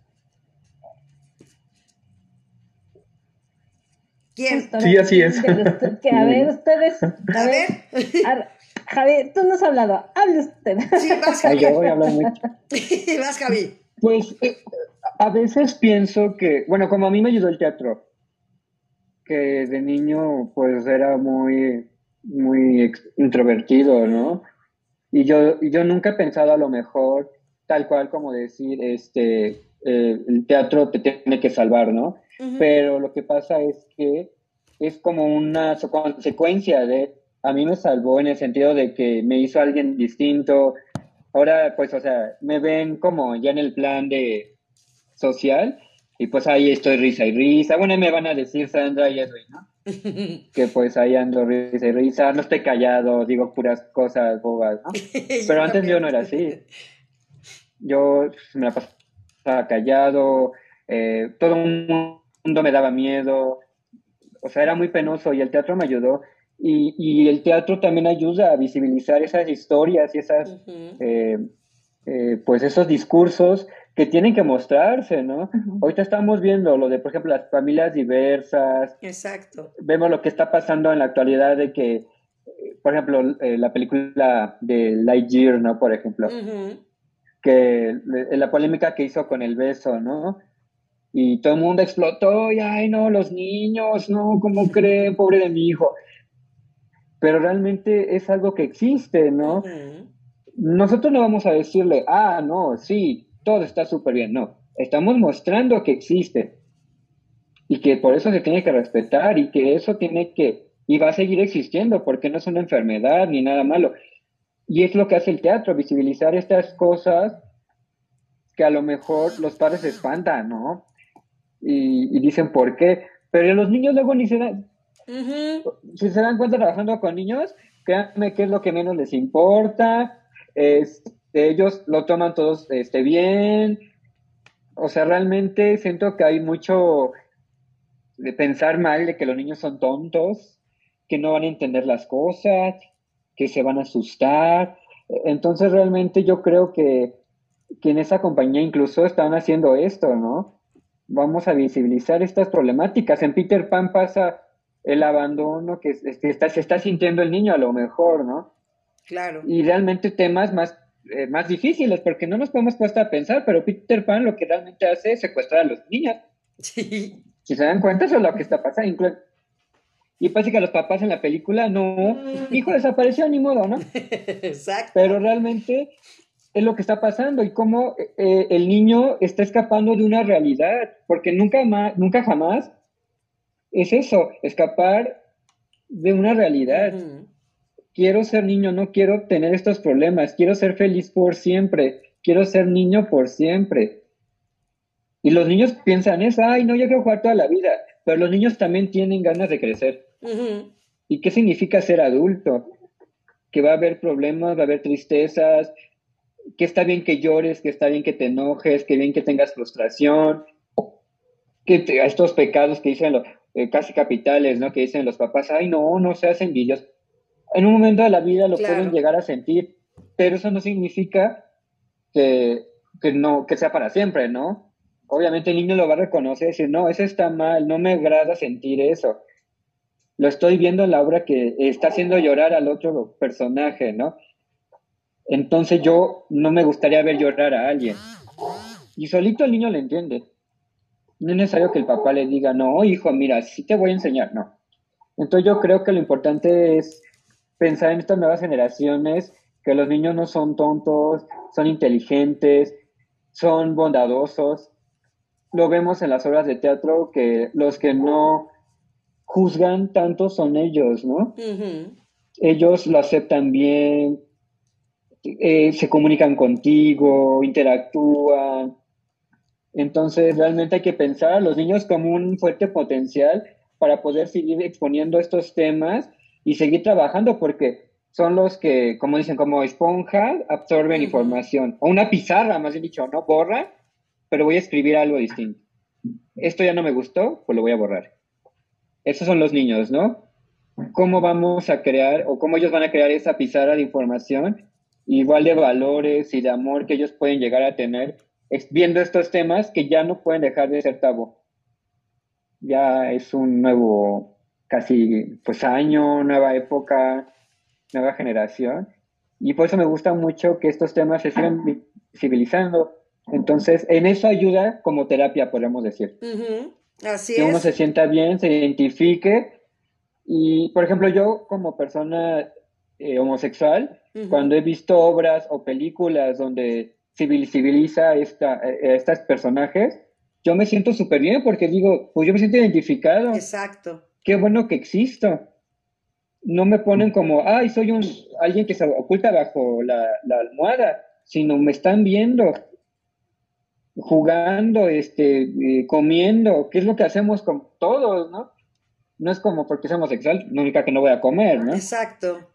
¿Quién? Sí, así es. Que, a ver, ustedes. A, ver. Javier, tú no has hablado. Hable usted. Sí, vas, Javi. Yo voy a hablar mucho. vas, Javi. Pues eh, a veces pienso que, bueno, como a mí me ayudó el teatro, que de niño pues era muy muy introvertido, ¿no? Y yo, yo nunca he pensado a lo mejor tal cual como decir, este, eh, el teatro te tiene que salvar, ¿no? Pero lo que pasa es que es como una consecuencia de, a mí me salvó en el sentido de que me hizo alguien distinto. Ahora, pues, o sea, me ven como ya en el plan de social y pues ahí estoy risa y risa. Bueno, me van a decir Sandra y Edwin, ¿no? que pues ahí ando risa y risa, no estoy callado, digo puras cosas bobas, ¿no? Pero antes yo no era así. Yo me la pasaba callado, eh, todo el mundo me daba miedo, o sea, era muy penoso y el teatro me ayudó. Y, el teatro también ayuda a visibilizar esas historias y esas, eh, eh, pues esos discursos que tienen que mostrarse, ¿no? Ahorita estamos viendo lo de, por ejemplo, las familias diversas. Exacto. Vemos lo que está pasando en la actualidad de que, eh, por ejemplo, eh, la película de Lightyear, ¿no? Por ejemplo, que la polémica que hizo con el beso, ¿no? Y todo el mundo explotó y, ay, no, los niños, no, ¿cómo creen? Pobre de mi hijo. Pero realmente es algo que existe, ¿no? Nosotros no vamos a decirle, ah, no, sí, todo está súper bien. No, estamos mostrando que existe y que por eso se tiene que respetar y que eso tiene que, y va a seguir existiendo porque no es una enfermedad ni nada malo. Y es lo que hace el teatro, visibilizar estas cosas que a lo mejor los padres se espantan, ¿no? Y, dicen por qué. Pero los niños luego ni se dan, si se dan cuenta trabajando con niños, créanme que es lo que menos les importa. Es, ellos lo toman todos este, bien. O sea, realmente siento que hay mucho de pensar mal de que los niños son tontos, que no van a entender las cosas, que se van a asustar. Entonces realmente yo creo que, que en esa compañía incluso están haciendo esto, ¿no? Vamos a visibilizar estas problemáticas. En Peter Pan pasa el abandono que está, se está sintiendo el niño a lo mejor, ¿no? Claro. Y realmente temas más eh, más difíciles, porque no nos podemos puesto a pensar, pero Peter Pan lo que realmente hace es secuestrar a los niños. Sí. Si se dan cuenta, eso es lo que está pasando. Y pasa que los papás en la película, no, hijo desapareció, ni modo, ¿no? Exacto. Pero realmente es lo que está pasando y cómo eh, el niño está escapando de una realidad, porque nunca, más, nunca jamás es eso, escapar de una realidad quiero ser niño, no quiero tener estos problemas, quiero ser feliz por siempre, quiero ser niño por siempre. Y los niños piensan eso, ay, no, yo quiero jugar toda la vida, pero los niños también tienen ganas de crecer. ¿Y qué significa ser adulto? Que va a haber problemas, va a haber tristezas, que está bien que llores, que está bien que te enojes, que bien que tengas frustración, que estos pecados que dicen los eh, casi capitales, ¿no? Que dicen los papás, ay, no, no seas envidioso en un momento de la vida lo pueden llegar a sentir, pero eso no significa que, no, que sea para siempre, ¿no? Obviamente el niño lo va a reconocer y decir, no, eso está mal, no me agrada sentir eso. Lo estoy viendo en la obra que está haciendo llorar al otro personaje, ¿no? Entonces yo no me gustaría ver llorar a alguien. Y solito el niño le entiende. No es necesario que el papá le diga, no, hijo, mira, sí te voy a enseñar, no. Entonces yo creo que lo importante es pensar en estas nuevas generaciones, que los niños no son tontos, son inteligentes, son bondadosos. Lo vemos en las obras de teatro que los que no juzgan tanto son ellos, ¿no? Ellos lo aceptan bien, eh, se comunican contigo, interactúan. Entonces, realmente hay que pensar a los niños como un fuerte potencial para poder seguir exponiendo estos temas y seguir trabajando porque son los que, como dicen, como esponja, absorben información. O una pizarra, más bien dicho, no borra, pero voy a escribir algo distinto. Esto ya no me gustó, pues lo voy a borrar. Esos son los niños, ¿no? ¿Cómo vamos a crear o cómo ellos van a crear esa pizarra de información igual de valores y de amor que ellos pueden llegar a tener viendo estos temas que ya no pueden dejar de ser tabú? Ya es un nuevo casi pues año, nueva época, nueva generación. Y por eso me gusta mucho que estos temas se sigan visibilizando. Entonces, en eso ayuda como terapia, podemos decir. Así que uno se sienta bien, se identifique. Y, por ejemplo, yo como persona eh, homosexual, cuando he visto obras o películas donde civiliza esta, eh, estos personajes, yo me siento súper bien porque digo, pues yo me siento identificado. Exacto qué bueno que existo. No me ponen como, ay, soy un alguien que se oculta bajo la, almohada, sino me están viendo, jugando, este, eh, comiendo, ¿qué es lo que hacemos con todos, no? No es como porque somos sexual, no que no voy a comer, ¿no? Exacto.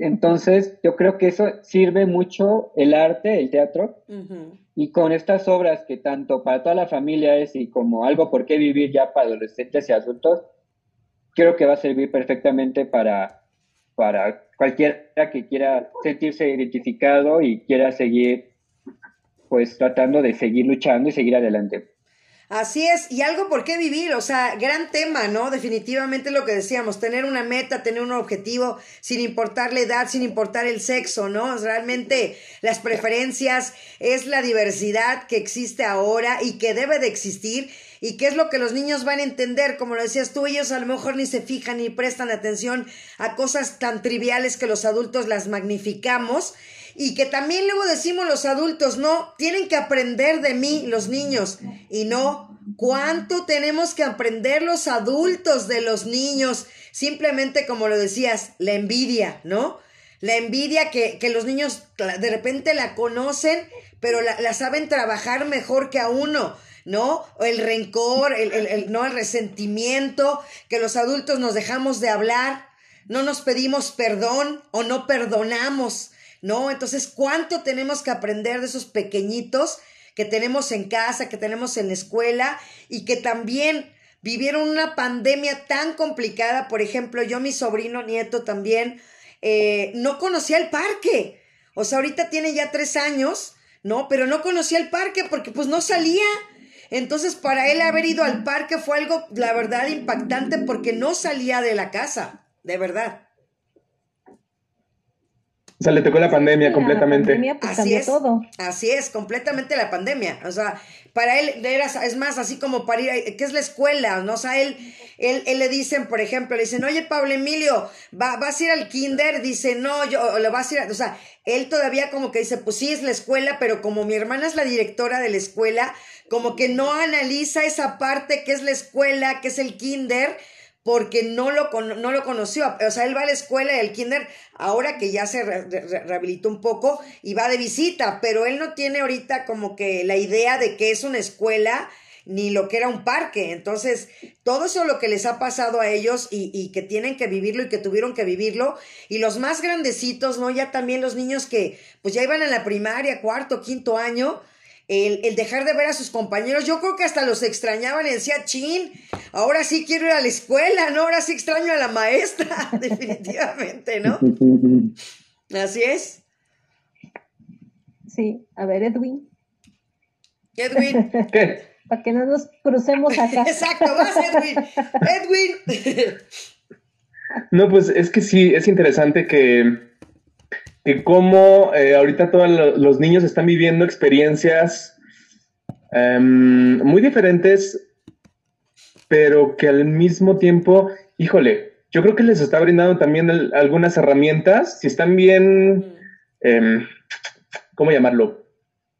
Entonces, yo creo que eso sirve mucho el arte, el teatro, y con estas obras que tanto para toda la familia es y como algo por qué vivir ya para adolescentes y adultos, creo que va a servir perfectamente para, para cualquiera que quiera sentirse identificado y quiera seguir, pues tratando de seguir luchando y seguir adelante. Así es, y algo por qué vivir, o sea, gran tema, ¿no? Definitivamente lo que decíamos, tener una meta, tener un objetivo, sin importar la edad, sin importar el sexo, ¿no? Realmente las preferencias es la diversidad que existe ahora y que debe de existir y qué es lo que los niños van a entender, como lo decías tú, ellos a lo mejor ni se fijan ni prestan atención a cosas tan triviales que los adultos las magnificamos y que también luego decimos los adultos, no, tienen que aprender de mí los niños y no, ¿cuánto tenemos que aprender los adultos de los niños? Simplemente como lo decías, la envidia, ¿no? La envidia que, que los niños de repente la conocen, pero la, saben trabajar mejor que a uno. ¿no? El rencor, el, el, no el resentimiento, que los adultos nos dejamos de hablar, no nos pedimos perdón o no perdonamos. ¿No? Entonces, ¿cuánto tenemos que aprender de esos pequeñitos que tenemos en casa, que tenemos en la escuela y que también vivieron una pandemia tan complicada? Por ejemplo, yo, mi sobrino nieto también, eh, no conocía el parque. O sea, ahorita tiene ya tres años, ¿no? Pero no conocía el parque porque pues no salía. Entonces, para él haber ido al parque fue algo, la verdad, impactante porque no salía de la casa, de verdad. O sea, le tocó la pandemia completamente. Pues, así es, todo. Así es, completamente la pandemia. O sea, para él era, es más, así como para ir, ¿qué es la escuela? ¿no? O sea, él, él, él le dicen, por ejemplo, le dicen, oye, Pablo Emilio, ¿va, ¿vas a ir al kinder? Dice, no, yo, le vas a ir, o sea, él todavía como que dice, pues sí, es la escuela, pero como mi hermana es la directora de la escuela, como que no analiza esa parte que es la escuela, que es el kinder, porque no lo, no lo conoció. O sea, él va a la escuela y al kinder, ahora que ya se rehabilitó un poco, y va de visita, pero él no tiene ahorita como que la idea de que es una escuela ni lo que era un parque. Entonces, todo eso lo que les ha pasado a ellos y, y, que tienen que vivirlo y que tuvieron que vivirlo. Y los más grandecitos, ¿no? Ya también los niños que pues ya iban en la primaria, cuarto, quinto año, el, dejar de ver a sus compañeros, yo creo que hasta los extrañaban y decía, chin, ahora sí quiero ir a la escuela, ¿no? Ahora sí extraño a la maestra, definitivamente, ¿no? Así es. Sí, a ver, Edwin. Edwin. ¿Qué? Para que no nos crucemos acá. Exacto, vas, Edwin. Edwin. no, pues es que sí, es interesante que que cómo eh, ahorita todos los niños están viviendo experiencias em, muy diferentes, pero que al mismo tiempo, híjole, yo creo que les está brindando también algunas herramientas, si están bien, em, ¿cómo llamarlo?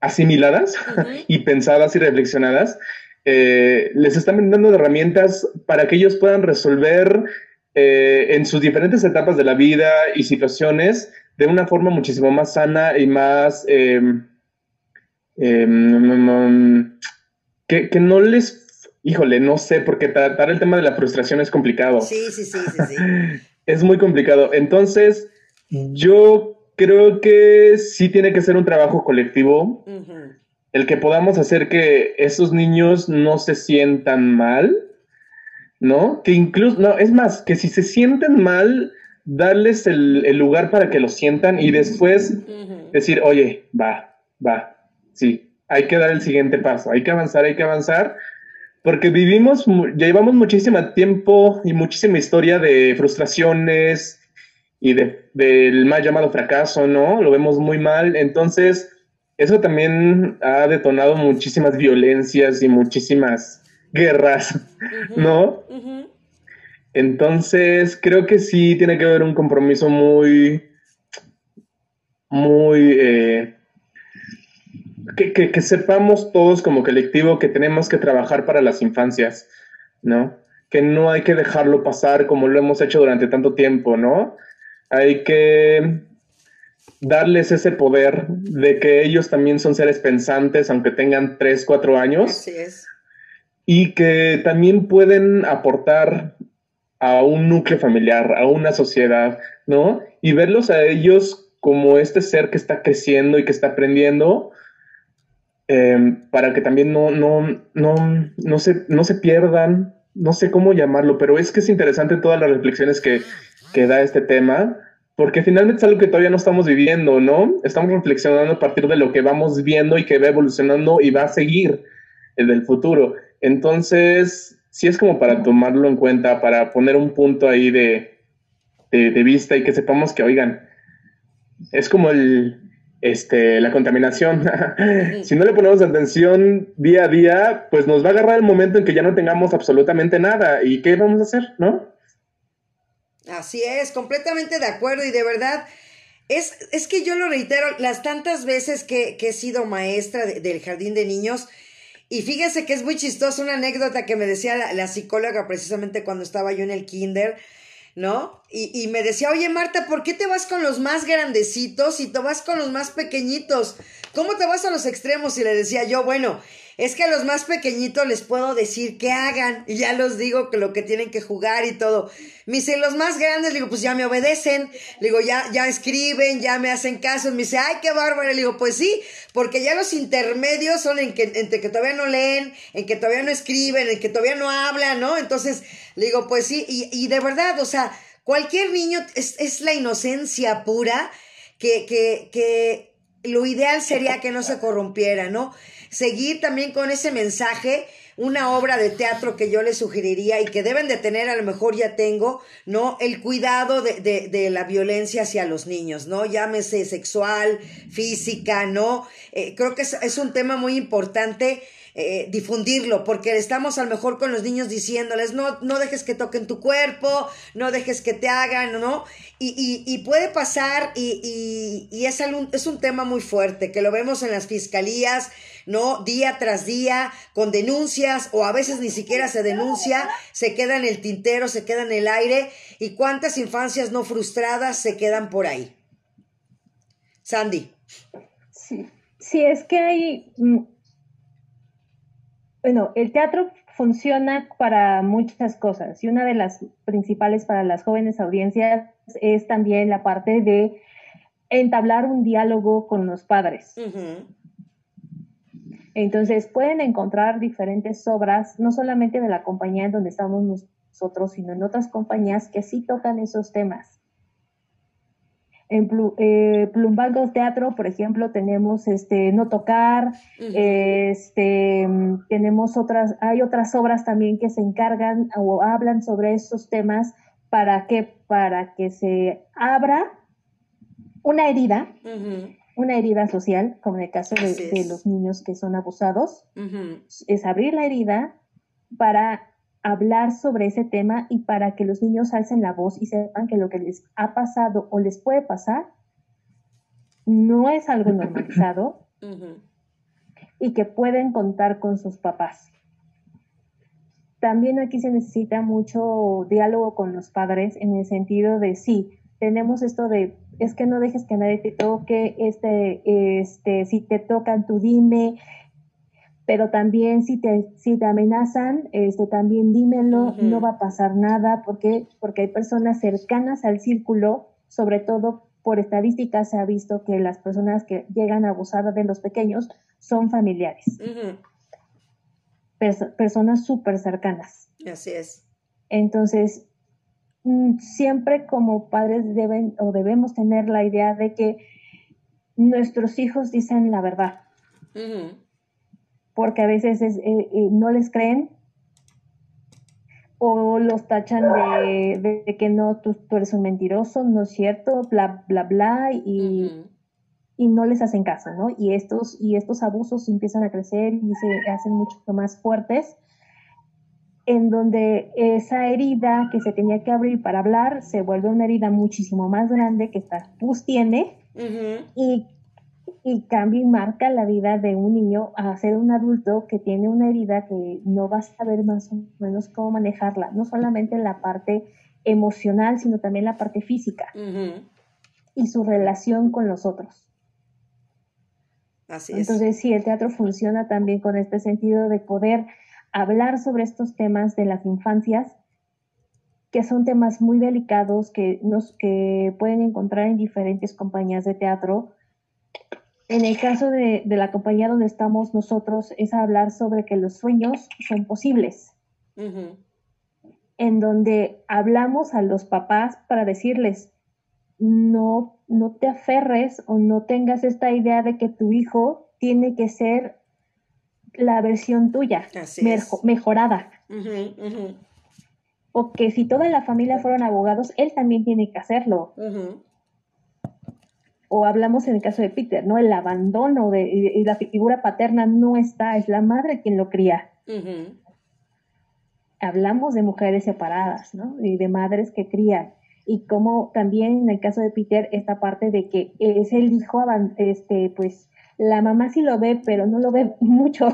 Asimiladas y pensadas y reflexionadas, eh, les están brindando herramientas para que ellos puedan resolver eh, en sus diferentes etapas de la vida y situaciones de una forma muchísimo más sana y más... Em, em, que, que, no les... Híjole, no sé, porque tratar el tema de la frustración es complicado. Sí, sí, sí, sí. sí. es muy complicado. Entonces, yo creo que sí tiene que ser un trabajo colectivo. El que podamos hacer que esos niños no se sientan mal, ¿no? Que incluso, no, es más, que si se sienten mal, darles el, lugar para que lo sientan y después decir, oye, va, va, sí, hay que dar el siguiente paso, hay que avanzar, hay que avanzar, porque vivimos, ya llevamos muchísimo tiempo y muchísima historia de frustraciones y de, del mal llamado fracaso, ¿no? Lo vemos muy mal, entonces eso también ha detonado muchísimas violencias y muchísimas guerras, ¿no? Entonces, creo que sí tiene que haber un compromiso muy, muy, eh, que, sepamos todos como colectivo que tenemos que trabajar para las infancias, ¿no? Que no hay que dejarlo pasar como lo hemos hecho durante tanto tiempo, ¿no? Hay que darles ese poder de que ellos también son seres pensantes, aunque tengan 3, 4 años. Así es. Y que también pueden aportar a un núcleo familiar, a una sociedad, ¿no? Y verlos a ellos como este ser que está creciendo y que está aprendiendo, em, para que también no, no, no, no, se, no se pierdan, no sé cómo llamarlo, pero es que es interesante todas las reflexiones que, que da este tema, porque finalmente es algo que todavía no estamos viviendo, ¿no? Estamos reflexionando a partir de lo que vamos viendo y que va evolucionando y va a seguir en el futuro. Entonces, sí es como para tomarlo en cuenta, para poner un punto ahí de, de, vista y que sepamos que, oigan, es como el, este, la contaminación. si no le ponemos atención día a día, pues nos va a agarrar el momento en que ya no tengamos absolutamente nada. ¿Y qué vamos a hacer, no? Así es, completamente de acuerdo y de verdad, es, es que yo lo reitero, las tantas veces que, que he sido maestra del jardín de niños, y fíjense que es muy chistoso una anécdota que me decía la, la psicóloga precisamente cuando estaba yo en el kinder, ¿no? Y, y, me decía, oye Marta, ¿por qué te vas con los más grandecitos y te vas con los más pequeñitos? ¿Cómo te vas a los extremos? Y le decía yo, bueno, es que a los más pequeñitos les puedo decir que hagan y ya los digo que lo que tienen que jugar y todo. Me dice, los más grandes, digo, pues ya me obedecen, digo, ya, ya escriben, ya me hacen caso. Me dice, ay, qué bárbaro. Le digo, pues sí, porque ya los intermedios son en que, entre que todavía no leen, en que todavía no escriben, en que todavía no hablan, ¿no? Entonces, digo, pues sí, y, y de verdad, o sea, cualquier niño es, es la inocencia pura que, que, que lo ideal sería que no se corrompiera, ¿no? Seguir también con ese mensaje una obra de teatro que yo les sugeriría y que deben de tener, a lo mejor ya tengo, ¿no? El cuidado de, de, de la violencia hacia los niños, ¿no? Llámese sexual, física, ¿no? Eh, creo que es, es, un tema muy importante eh, difundirlo, porque estamos a lo mejor con los niños diciéndoles, no, no dejes que toquen tu cuerpo, no dejes que te hagan, ¿no? Y, y, puede pasar y, y es, un, es un tema muy fuerte, que lo vemos en las fiscalías, ¿no? Día tras día, con denuncias, o a veces ni siquiera se denuncia, se queda en el tintero, se queda en el aire, y cuántas infancias no frustradas se quedan por ahí. Sandy. Sí, sí es que hay mm, bueno, el teatro funciona para muchas cosas y una de las principales para las jóvenes audiencias es también la parte de entablar un diálogo con los padres. Entonces pueden encontrar diferentes obras, no solamente de la compañía en donde estamos nosotros, sino en otras compañías que sí tocan esos temas. En eh, Plumbago Teatro, por ejemplo, tenemos este No Tocar, este, tenemos otras, hay otras obras también que se encargan o hablan sobre estos temas para que, para que se abra una herida, una herida social, como en el caso de, los niños que son abusados, es abrir la herida para hablar sobre ese tema y para que los niños alcen la voz y sepan que lo que les ha pasado o les puede pasar no es algo normalizado y que pueden contar con sus papás. También aquí se necesita mucho diálogo con los padres en el sentido de sí, tenemos esto de es que no dejes que nadie te toque, este, este, si te tocan, tú dime, pero también si te, si te amenazan, este, también dímelo, no va a pasar nada, porque porque hay personas cercanas al círculo, sobre todo por estadísticas se ha visto que las personas que llegan a abusar de los pequeños son familiares. personas súper cercanas. Así es. Entonces, mm, siempre como padres deben o debemos tener la idea de que nuestros hijos dicen la verdad porque a veces es, eh, eh, no les creen o los tachan de, que no, tú, eres un mentiroso, no es cierto, bla, bla, bla, y, y, no les hacen caso, ¿no? Y estos, y estos abusos empiezan a crecer y se hacen mucho más fuertes, en donde esa herida que se tenía que abrir para hablar se vuelve una herida muchísimo más grande que esta pus tiene, y y cambia y marca la vida de un niño a ser un adulto que tiene una herida que no va a saber más o menos cómo manejarla, no solamente la parte emocional, sino también la parte física y su relación con los otros. Así Entonces, sí, el teatro funciona también con este sentido de poder hablar sobre estos temas de las infancias, que son temas muy delicados que, nos, que pueden encontrar en diferentes compañías de teatro, en el caso de, la compañía donde estamos nosotros es hablar sobre que los sueños son posibles. En donde hablamos a los papás para decirles, no, no te aferres o no tengas esta idea de que tu hijo tiene que ser la versión tuya, mejorada. O que si toda la familia fueron abogados, él también tiene que hacerlo. O hablamos en el caso de Peter, ¿no? El abandono de y la figura paterna no está, es la madre quien lo cría. Hablamos de mujeres separadas, ¿no? Y de madres que crían y como también en el caso de Peter esta parte de que es el hijo este pues la mamá sí lo ve pero no lo ve mucho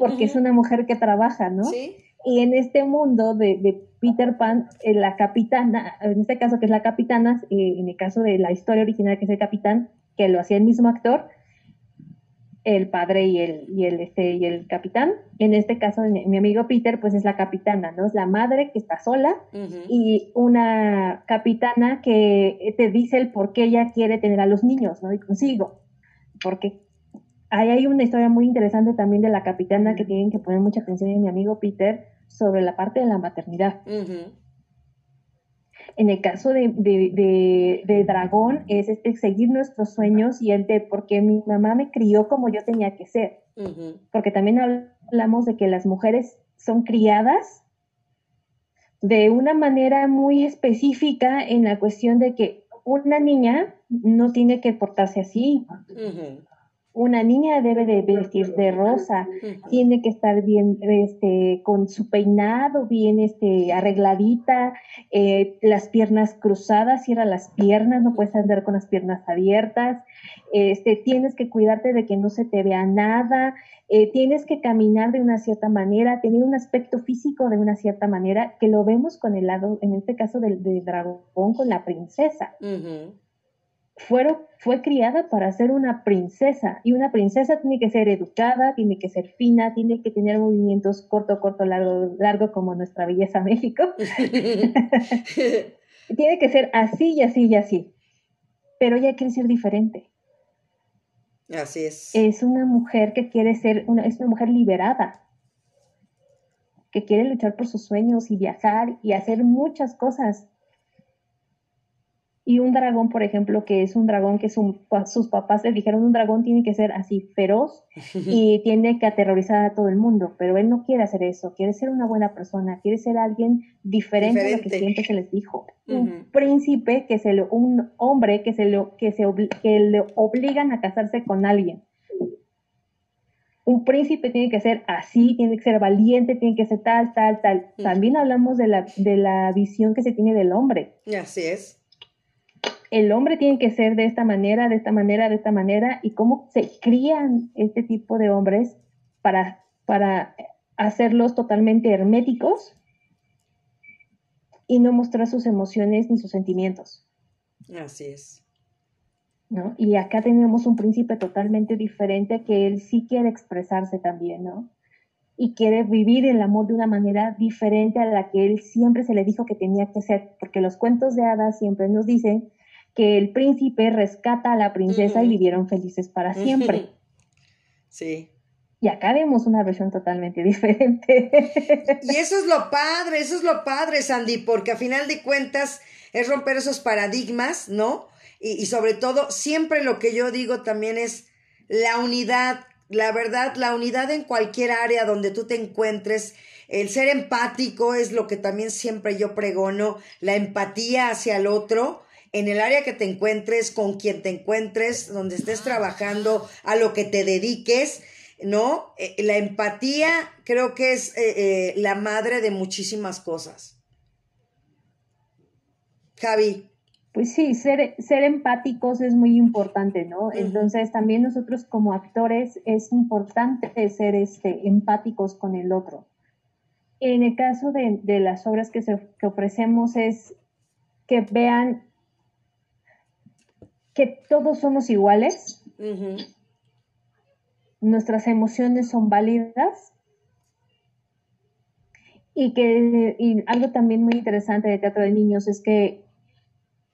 porque es una mujer que trabaja no ¿Sí? Y en este mundo de, Peter Pan eh, la capitana en este caso que es la capitana eh, en el caso de la historia original que es el capitán que lo hacía el mismo actor el padre y el, y el, este, y el capitán. En este caso, mi, amigo Peter, pues es la capitana, ¿no? Es la madre que está sola y una capitana que te dice el por qué ella quiere tener a los niños, ¿no? Y consigo. Porque ahí hay una historia muy interesante también de la capitana que tienen que poner mucha atención en mi amigo Peter sobre la parte de la maternidad. En el caso de, de, Dragón es este, seguir nuestros sueños y el de porque mi mamá me crió como yo tenía que ser. Porque también hablamos de que las mujeres son criadas de una manera muy específica en la cuestión de que una niña no tiene que portarse así una niña debe de vestir de rosa, tiene que estar bien, este, con su peinado bien, este, arregladita, eh, las piernas cruzadas, cierra las piernas, no puedes andar con las piernas abiertas, este, tienes que cuidarte de que no se te vea nada, eh, tienes que caminar de una cierta manera, tener un aspecto físico de una cierta manera, que lo vemos con el lado, en este caso del, dragón, con la princesa fue criada para ser una princesa y una princesa tiene que ser educada, tiene que ser fina, tiene que tener movimientos corto, corto, largo, largo como nuestra belleza México. tiene que ser así y así y así. Pero ella quiere ser diferente. Así es. Es una mujer que quiere ser, una, es una mujer liberada, que quiere luchar por sus sueños y viajar y hacer muchas cosas y un dragón, por ejemplo, que es un dragón que sus papás le dijeron, un dragón tiene que ser así feroz y tiene que aterrorizar a todo el mundo, pero él no quiere hacer eso, quiere ser una buena persona, quiere ser alguien diferente, a lo que siempre se les dijo. Un príncipe, que se le, un hombre que, se lo, que, se que le obligan a casarse con alguien. Un príncipe tiene que ser así, tiene que ser valiente, tiene que ser tal, tal, tal. También hablamos de la, de la visión que se tiene del hombre. Así es el hombre tiene que ser de esta manera, de esta manera, de esta manera, y cómo se crían este tipo de hombres para, para hacerlos totalmente herméticos y no mostrar sus emociones ni sus sentimientos. Así es. ¿No? Y acá tenemos un príncipe totalmente diferente que él sí quiere expresarse también, ¿no? Y quiere vivir el amor de una manera diferente a la que él siempre se le dijo que tenía que ser, porque los cuentos de hadas siempre nos dicen que el príncipe rescata a la princesa y vivieron felices para siempre. Sí. Y acá vemos una versión totalmente diferente. Y eso es lo padre, eso es lo padre, Sandy, porque a final de cuentas es romper esos paradigmas, ¿no? Y, y sobre todo, siempre lo que yo digo también es la unidad, la verdad, la unidad en cualquier área donde tú te encuentres. El ser empático es lo que también siempre yo pregono, la empatía hacia el otro en el área que te encuentres, con quien te encuentres, donde estés trabajando, a lo que te dediques, ¿no? Eh, la empatía creo que es eh, eh, la madre de muchísimas cosas. Javi. Pues sí, ser, ser empáticos es muy importante, ¿no? Entonces también nosotros como actores es importante ser este, empáticos con el otro. En el caso de, las obras que, se, que ofrecemos es que vean que todos somos iguales, nuestras emociones son válidas y que y algo también muy interesante de teatro de niños es que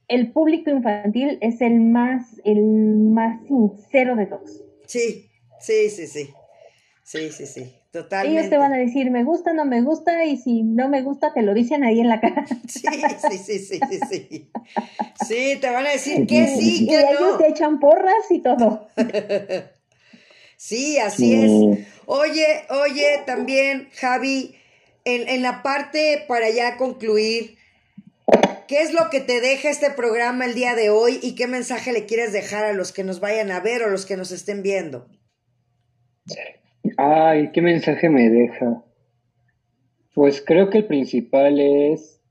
el público infantil es el más el más sincero de todos. Sí, sí, sí, sí. Sí, sí, sí. Totalmente. Ellos te van a decir, me gusta, no me gusta, y si no me gusta, te lo dicen ahí en la cara. Sí, sí, sí, sí, sí, sí. Sí, te van a decir que sí, que y no. ellos te echan porras y todo. Sí, así es. Oye, oye, también, Javi, en, en la parte para ya concluir, ¿qué es lo que te deja este programa el día de hoy y qué mensaje le quieres dejar a los que nos vayan a ver o los que nos estén viendo? Ay, ¿qué mensaje me deja? Pues creo que el principal es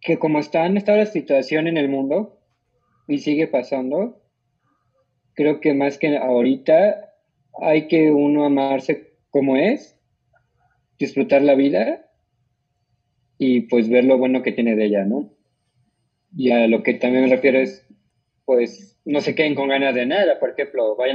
que como está en esta situación en el mundo y sigue pasando, creo que más que ahorita hay que uno amarse como es, disfrutar la vida y pues ver lo bueno que tiene de ella, ¿no? Y a lo que también me refiero es, pues, no se queden con ganas de nada, por ejemplo, vayan